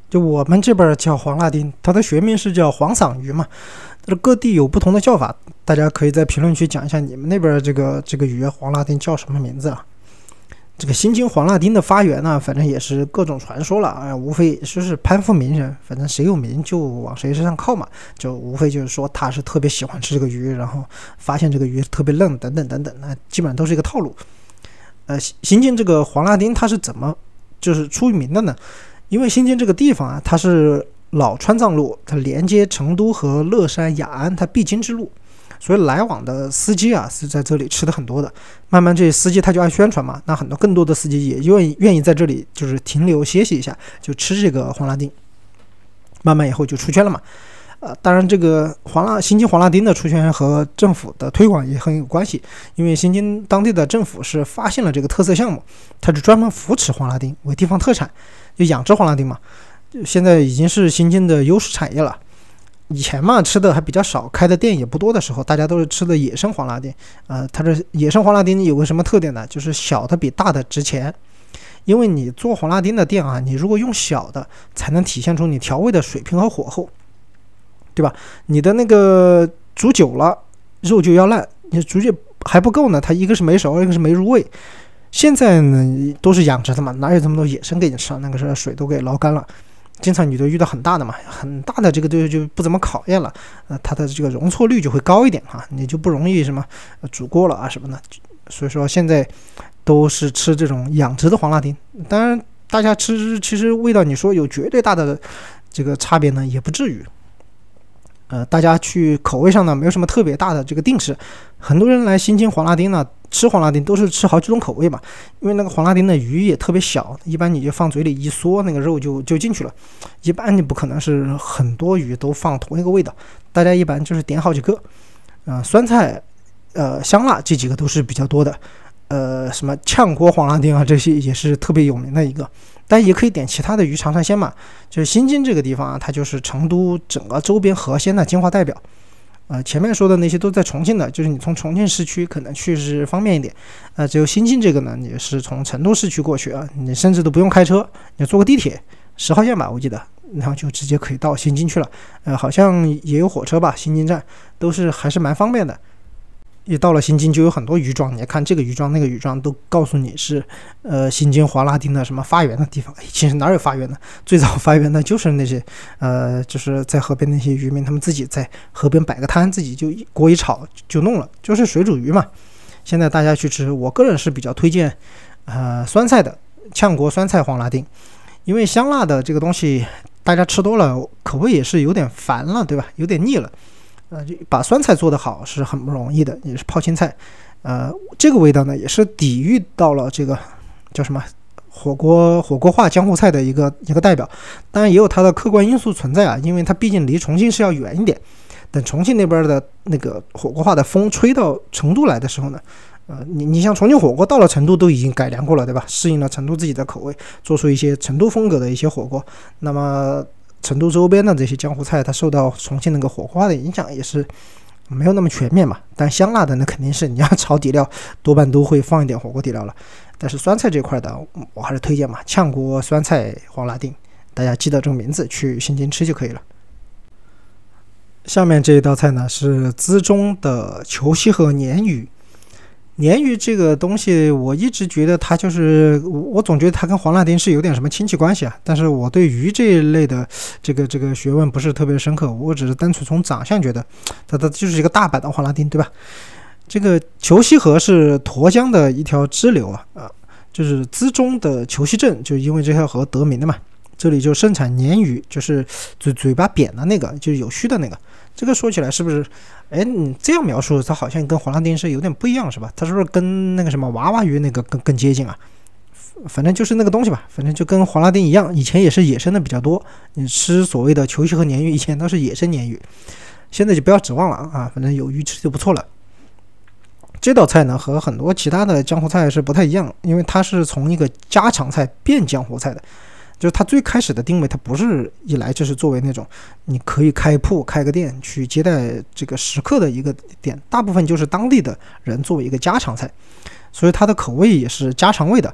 就我们这边叫黄辣丁，它的学名是叫黄鳝鱼嘛。这各地有不同的叫法，大家可以在评论区讲一下你们那边这个这个鱼黄辣丁叫什么名字啊？这个新津黄辣丁的发源呢，反正也是各种传说了啊，无非就是攀附名人，反正谁有名就往谁身上靠嘛，就无非就是说他是特别喜欢吃这个鱼，然后发现这个鱼特别嫩等等等等，那基本上都是一个套路。呃，新津这个黄辣丁它是怎么就是出名的呢？因为新津这个地方啊，它是老川藏路，它连接成都和乐山雅安，它必经之路。所以来往的司机啊是在这里吃的很多的，慢慢这些司机他就爱宣传嘛，那很多更多的司机也愿意愿意在这里就是停留歇息一下，就吃这个黄辣丁，慢慢以后就出圈了嘛。呃，当然这个黄辣新津黄辣丁的出圈和政府的推广也很有关系，因为新津当地的政府是发现了这个特色项目，他就专门扶持黄辣丁为地方特产，就养殖黄辣丁嘛，现在已经是新津的优势产业了。以前嘛，吃的还比较少，开的店也不多的时候，大家都是吃的野生黄辣丁。呃，它这野生黄辣丁有个什么特点呢？就是小的比大的值钱。因为你做黄辣丁的店啊，你如果用小的，才能体现出你调味的水平和火候，对吧？你的那个煮久了，肉就要烂，你煮久还不够呢，它一个是没熟，一个是没入味。现在呢，都是养殖的嘛，哪有这么多野生给你吃啊？那个是水都给捞干了。经常你都遇到很大的嘛，很大的这个就就不怎么考验了，呃，它的这个容错率就会高一点哈，你就不容易什么煮过了啊什么的。所以说现在都是吃这种养殖的黄辣丁，当然大家吃其实味道你说有绝对大的这个差别呢，也不至于。呃，大家去口味上呢没有什么特别大的这个定式，很多人来新津黄辣丁呢吃黄辣丁都是吃好几种口味嘛，因为那个黄辣丁的鱼也特别小，一般你就放嘴里一嗦，那个肉就就进去了，一般你不可能是很多鱼都放同一个味道，大家一般就是点好几个，呃，酸菜，呃，香辣这几个都是比较多的，呃，什么炝锅黄辣丁啊这些也是特别有名的一个。但也可以点其他的鱼尝尝鲜嘛。就是新津这个地方啊，它就是成都整个周边河鲜的精华代表。呃，前面说的那些都在重庆的，就是你从重庆市区可能去是方便一点。呃，只有新津这个呢，你是从成都市区过去啊，你甚至都不用开车，你坐个地铁，十号线吧，我记得，然后就直接可以到新津去了。呃，好像也有火车吧，新津站都是还是蛮方便的。一到了新津，就有很多鱼庄。你看这个鱼庄、那个鱼庄，都告诉你是，呃，新津华拉丁的什么发源的地方。其实哪有发源的？最早发源的就是那些，呃，就是在河边那些渔民，他们自己在河边摆个摊，自己就一锅一炒就弄了，就是水煮鱼嘛。现在大家去吃，我个人是比较推荐，呃，酸菜的炝锅酸菜黄拉丁，因为香辣的这个东西大家吃多了，口味也是有点烦了，对吧？有点腻了。呃，就把酸菜做得好是很不容易的，也是泡青菜，呃，这个味道呢也是抵御到了这个叫什么火锅火锅化江湖菜的一个一个代表，当然也有它的客观因素存在啊，因为它毕竟离重庆是要远一点，等重庆那边的那个火锅化的风吹到成都来的时候呢，呃，你你像重庆火锅到了成都都已经改良过了，对吧？适应了成都自己的口味，做出一些成都风格的一些火锅，那么。成都周边的这些江湖菜，它受到重庆那个火锅的影响也是没有那么全面嘛。但香辣的那肯定是你要炒底料，多半都会放一点火锅底料了。但是酸菜这块的，我还是推荐嘛，炝锅酸菜黄辣丁，大家记得这个名字去新津吃就可以了。下面这一道菜呢是资中的球溪河鲶鱼。鲶鱼这个东西，我一直觉得它就是，我总觉得它跟黄辣丁是有点什么亲戚关系啊。但是我对鱼这一类的这个这个学问不是特别深刻，我只是单纯从长相觉得，它它就是一个大版的黄辣丁，对吧？这个球溪河是沱江的一条支流啊，啊，就是资中的球溪镇，就因为这条河得名的嘛。这里就盛产鲶鱼，就是嘴嘴巴扁的那个，就是有须的那个。这个说起来是不是？哎，你这样描述，它好像跟黄辣丁是有点不一样，是吧？它是不是跟那个什么娃娃鱼那个更更接近啊？反正就是那个东西吧，反正就跟黄辣丁一样，以前也是野生的比较多。你吃所谓的球须和鲶鱼，以前都是野生鲶鱼，现在就不要指望了啊！反正有鱼吃就不错了。这道菜呢，和很多其他的江湖菜是不太一样，因为它是从一个家常菜变江湖菜的。就是它最开始的定位，它不是一来就是作为那种你可以开铺开个店去接待这个食客的一个店，大部分就是当地的人作为一个家常菜，所以它的口味也是家常味的。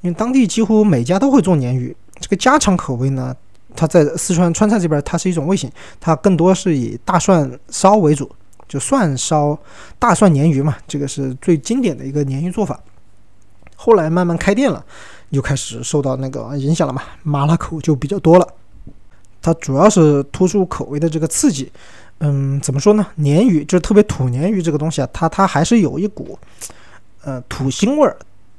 因为当地几乎每家都会做鲶鱼，这个家常口味呢，它在四川川菜这边它是一种味型，它更多是以大蒜烧为主，就蒜烧大蒜鲶鱼嘛，这个是最经典的一个鲶鱼做法。后来慢慢开店了。就开始受到那个影响了嘛，麻辣口就比较多了。它主要是突出口味的这个刺激。嗯，怎么说呢？鲶鱼就是特别土鲶鱼这个东西啊，它它还是有一股呃土腥味儿。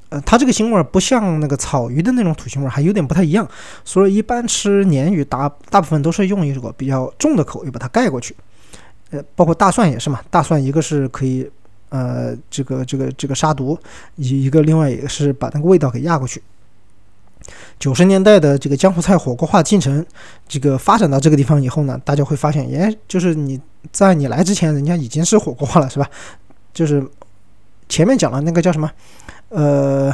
呃，它这个腥味儿不像那个草鱼的那种土腥味儿，还有点不太一样。所以一般吃鲶鱼，大大部分都是用一个比较重的口味把它盖过去。呃，包括大蒜也是嘛，大蒜一个是可以呃这个这个这个杀毒，一一个另外也是把那个味道给压过去。九十年代的这个江湖菜火锅化进程，这个发展到这个地方以后呢，大家会发现，耶，就是你在你来之前，人家已经是火锅化了，是吧？就是前面讲了那个叫什么，呃，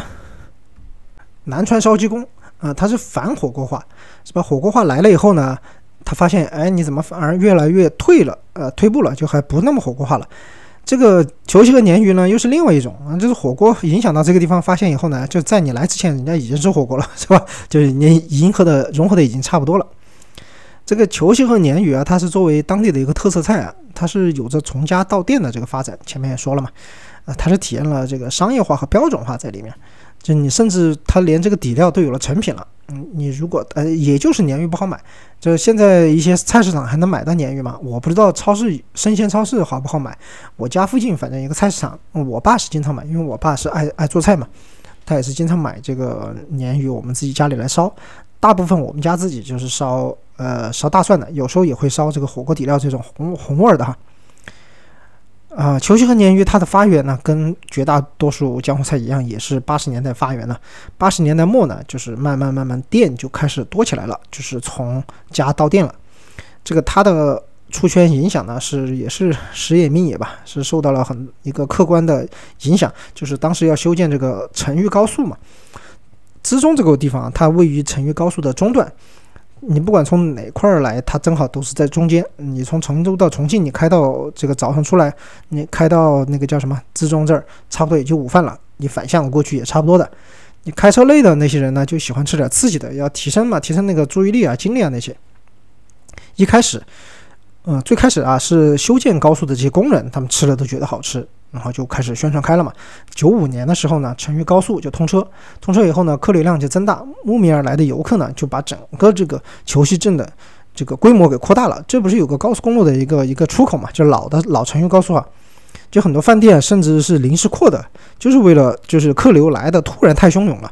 南川烧鸡公啊，它是反火锅化，是吧？火锅化来了以后呢，他发现，哎，你怎么反而越来越退了，呃，退步了，就还不那么火锅化了。这个球形和鲶鱼呢，又是另外一种啊，就是火锅影响到这个地方发现以后呢，就在你来之前，人家已经吃火锅了，是吧？就是你迎合的融合的已经差不多了。这个球形和鲶鱼啊，它是作为当地的一个特色菜啊，它是有着从家到店的这个发展。前面也说了嘛，啊，它是体验了这个商业化和标准化在里面。就你甚至它连这个底料都有了成品了。嗯，你如果呃，也就是鲶鱼不好买，就现在一些菜市场还能买到鲶鱼吗？我不知道超市生鲜超市好不好买。我家附近反正一个菜市场，我爸是经常买，因为我爸是爱爱做菜嘛，他也是经常买这个鲶鱼，我们自己家里来烧。大部分我们家自己就是烧呃烧大蒜的，有时候也会烧这个火锅底料这种红红味儿的哈。啊，球须和鲶鱼它的发源呢，跟绝大多数江湖菜一样，也是八十年代发源的。八十年代末呢，就是慢慢慢慢店就开始多起来了，就是从家到店了。这个它的出圈影响呢，是也是时也命也吧，是受到了很一个客观的影响，就是当时要修建这个成渝高速嘛。资中这个地方，它位于成渝高速的中段。你不管从哪块儿来，它正好都是在中间。你从成都到重庆，你开到这个早上出来，你开到那个叫什么资中这儿，差不多也就午饭了。你反向过去也差不多的。你开车累的那些人呢，就喜欢吃点刺激的，要提升嘛，提升那个注意力啊、精力啊那些。一开始，嗯，最开始啊是修建高速的这些工人，他们吃了都觉得好吃。然后就开始宣传开了嘛。九五年的时候呢，成渝高速就通车，通车以后呢，客流量就增大，慕名而来的游客呢，就把整个这个球溪镇的这个规模给扩大了。这不是有个高速公路的一个一个出口嘛？就老的老成渝高速啊，就很多饭店甚至是临时扩的，就是为了就是客流来的突然太汹涌了，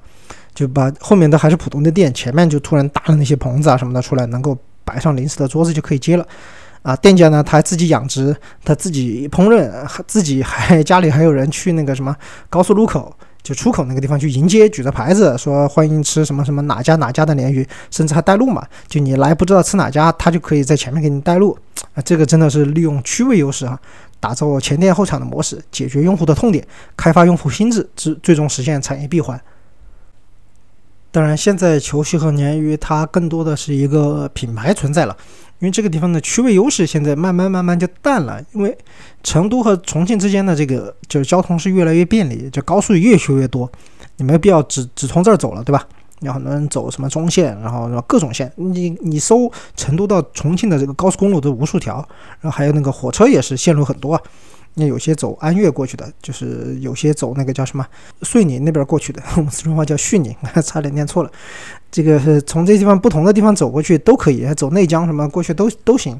就把后面的还是普通的店，前面就突然搭了那些棚子啊什么的出来，能够摆上临时的桌子就可以接了。啊，店家呢，他自己养殖，他自己烹饪，自己还 家里还有人去那个什么高速路口，就出口那个地方去迎接，举着牌子说欢迎吃什么什么哪家哪家的鲶鱼，甚至还带路嘛，就你来不知道吃哪家，他就可以在前面给你带路。啊，这个真的是利用区位优势啊，打造前店后厂的模式，解决用户的痛点，开发用户心智，最最终实现产业闭环。当然，现在球须和鲶鱼它更多的是一个品牌存在了。因为这个地方的区位优势现在慢慢慢慢就淡了，因为成都和重庆之间的这个就是交通是越来越便利，就高速越修越多，你没必要只只从这儿走了，对吧？有很多人走什么中线，然后各种线，你你搜成都到重庆的这个高速公路都无数条，然后还有那个火车也是线路很多啊。那有些走安岳过去的，就是有些走那个叫什么遂宁那边过去的，我们四川话叫叙宁，差点念错了。这个是从这地方不同的地方走过去都可以，走内江什么过去都都行。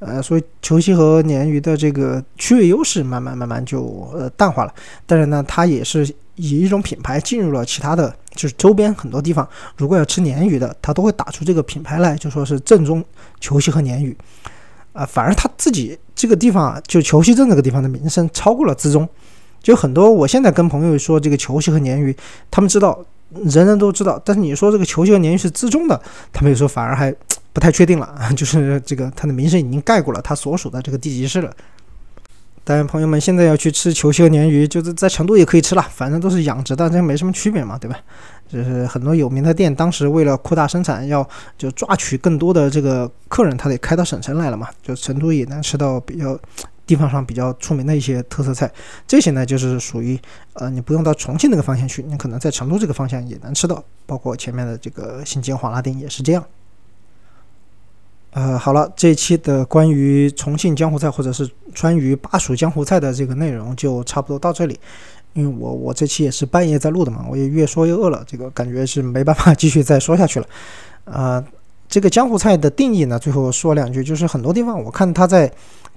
呃，所以球溪和鲶鱼的这个区位优势慢慢慢慢就呃淡化了。但是呢，它也是以一种品牌进入了其他的就是周边很多地方。如果要吃鲶鱼的，它都会打出这个品牌来，就说是正宗球溪和鲶鱼。啊，反而他自己这个地方，就球溪镇这个地方的名声超过了资中，就很多。我现在跟朋友说这个球溪和鲶鱼，他们知道，人人都知道。但是你说这个球溪和鲶鱼是资中的，他们有时候反而还 不太确定了，就是这个他的名声已经盖过了他所属的这个地级市了。当然，朋友们现在要去吃球溪和鲶鱼，就是在成都也可以吃了，反正都是养殖的，这没什么区别嘛，对吧？就是很多有名的店，当时为了扩大生产，要就抓取更多的这个客人，他得开到省城来了嘛。就成都也能吃到比较地方上比较出名的一些特色菜，这些呢就是属于呃你不用到重庆那个方向去，你可能在成都这个方向也能吃到，包括前面的这个新疆黄辣丁也是这样。呃，好了，这一期的关于重庆江湖菜或者是川渝巴蜀江湖菜的这个内容就差不多到这里。因为我我这期也是半夜在录的嘛，我也越说越饿了，这个感觉是没办法 继续再说下去了。呃，这个江湖菜的定义呢，最后说两句，就是很多地方我看他在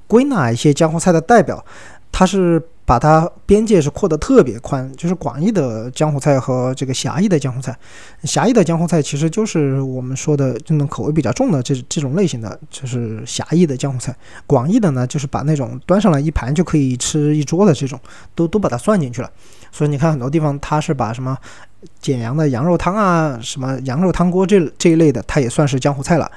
归纳一些江湖菜的代表，它是。把它边界是扩得特别宽，就是广义的江湖菜和这个狭义的江湖菜。狭义的江湖菜其实就是我们说的这种口味比较重的这这种类型的，就是狭义的江湖菜。广义的呢，就是把那种端上来一盘就可以吃一桌的这种，都都把它算进去了。所以你看很多地方，它是把什么简阳的羊肉汤啊，什么羊肉汤锅这这一类的，它也算是江湖菜了。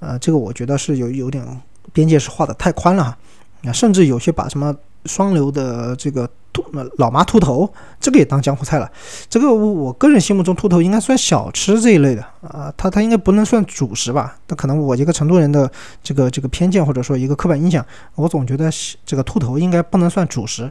呃，这个我觉得是有有点边界是画的太宽了哈。那甚至有些把什么。双流的这个兔老妈兔头，这个也当江湖菜了。这个我个人心目中，兔头应该算小吃这一类的啊，它它应该不能算主食吧？那可能我一个成都人的这个这个偏见或者说一个刻板印象，我总觉得这个兔头应该不能算主食。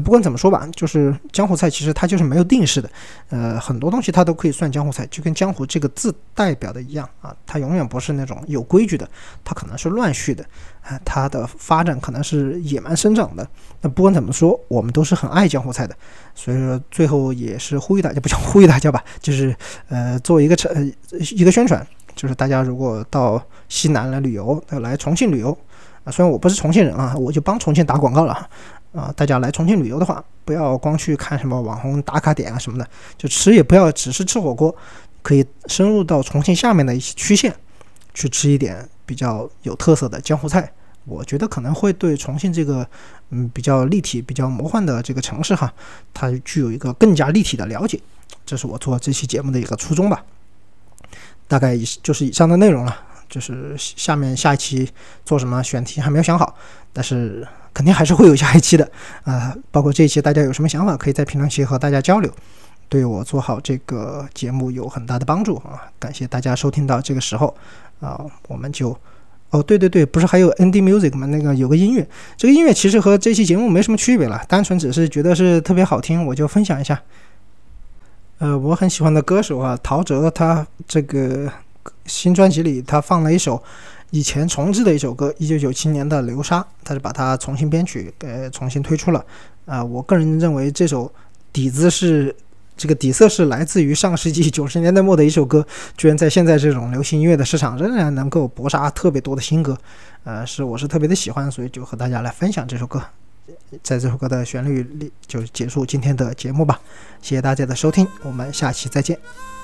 不管怎么说吧，就是江湖菜，其实它就是没有定式的，呃，很多东西它都可以算江湖菜，就跟江湖这个字代表的一样啊，它永远不是那种有规矩的，它可能是乱序的，啊，它的发展可能是野蛮生长的。那不管怎么说，我们都是很爱江湖菜的，所以说最后也是呼吁大家，不叫呼吁大家吧，就是呃，做一个成一个宣传，就是大家如果到西南来旅游，来重庆旅游啊，虽然我不是重庆人啊，我就帮重庆打广告了。啊，大家来重庆旅游的话，不要光去看什么网红打卡点啊什么的，就吃也不要只是吃火锅，可以深入到重庆下面的一些区县，去吃一点比较有特色的江湖菜。我觉得可能会对重庆这个嗯比较立体、比较魔幻的这个城市哈，它具有一个更加立体的了解。这是我做这期节目的一个初衷吧。大概以就是以上的内容了。就是下面下一期做什么选题还没有想好，但是肯定还是会有下一期的啊。包括这一期大家有什么想法，可以在评论区和大家交流，对我做好这个节目有很大的帮助啊。感谢大家收听到这个时候啊，我们就哦对对对，不是还有 ND Music 吗？那个有个音乐，这个音乐其实和这期节目没什么区别了，单纯只是觉得是特别好听，我就分享一下。呃，我很喜欢的歌手啊，陶喆，他这个。新专辑里，他放了一首以前重制的一首歌，一九九七年的《流沙》，他就把它重新编曲，给重新推出了。啊，我个人认为这首底子是这个底色是来自于上世纪 九十年代末的一首歌，居然在现在这种流行音乐的市场仍然能够搏杀特别多的新歌，呃，是我是特别的喜欢，所以就和大家来分享这首歌。在这首歌的旋律里，就结束今天的节目吧。谢谢大家的收听，我们下期再见。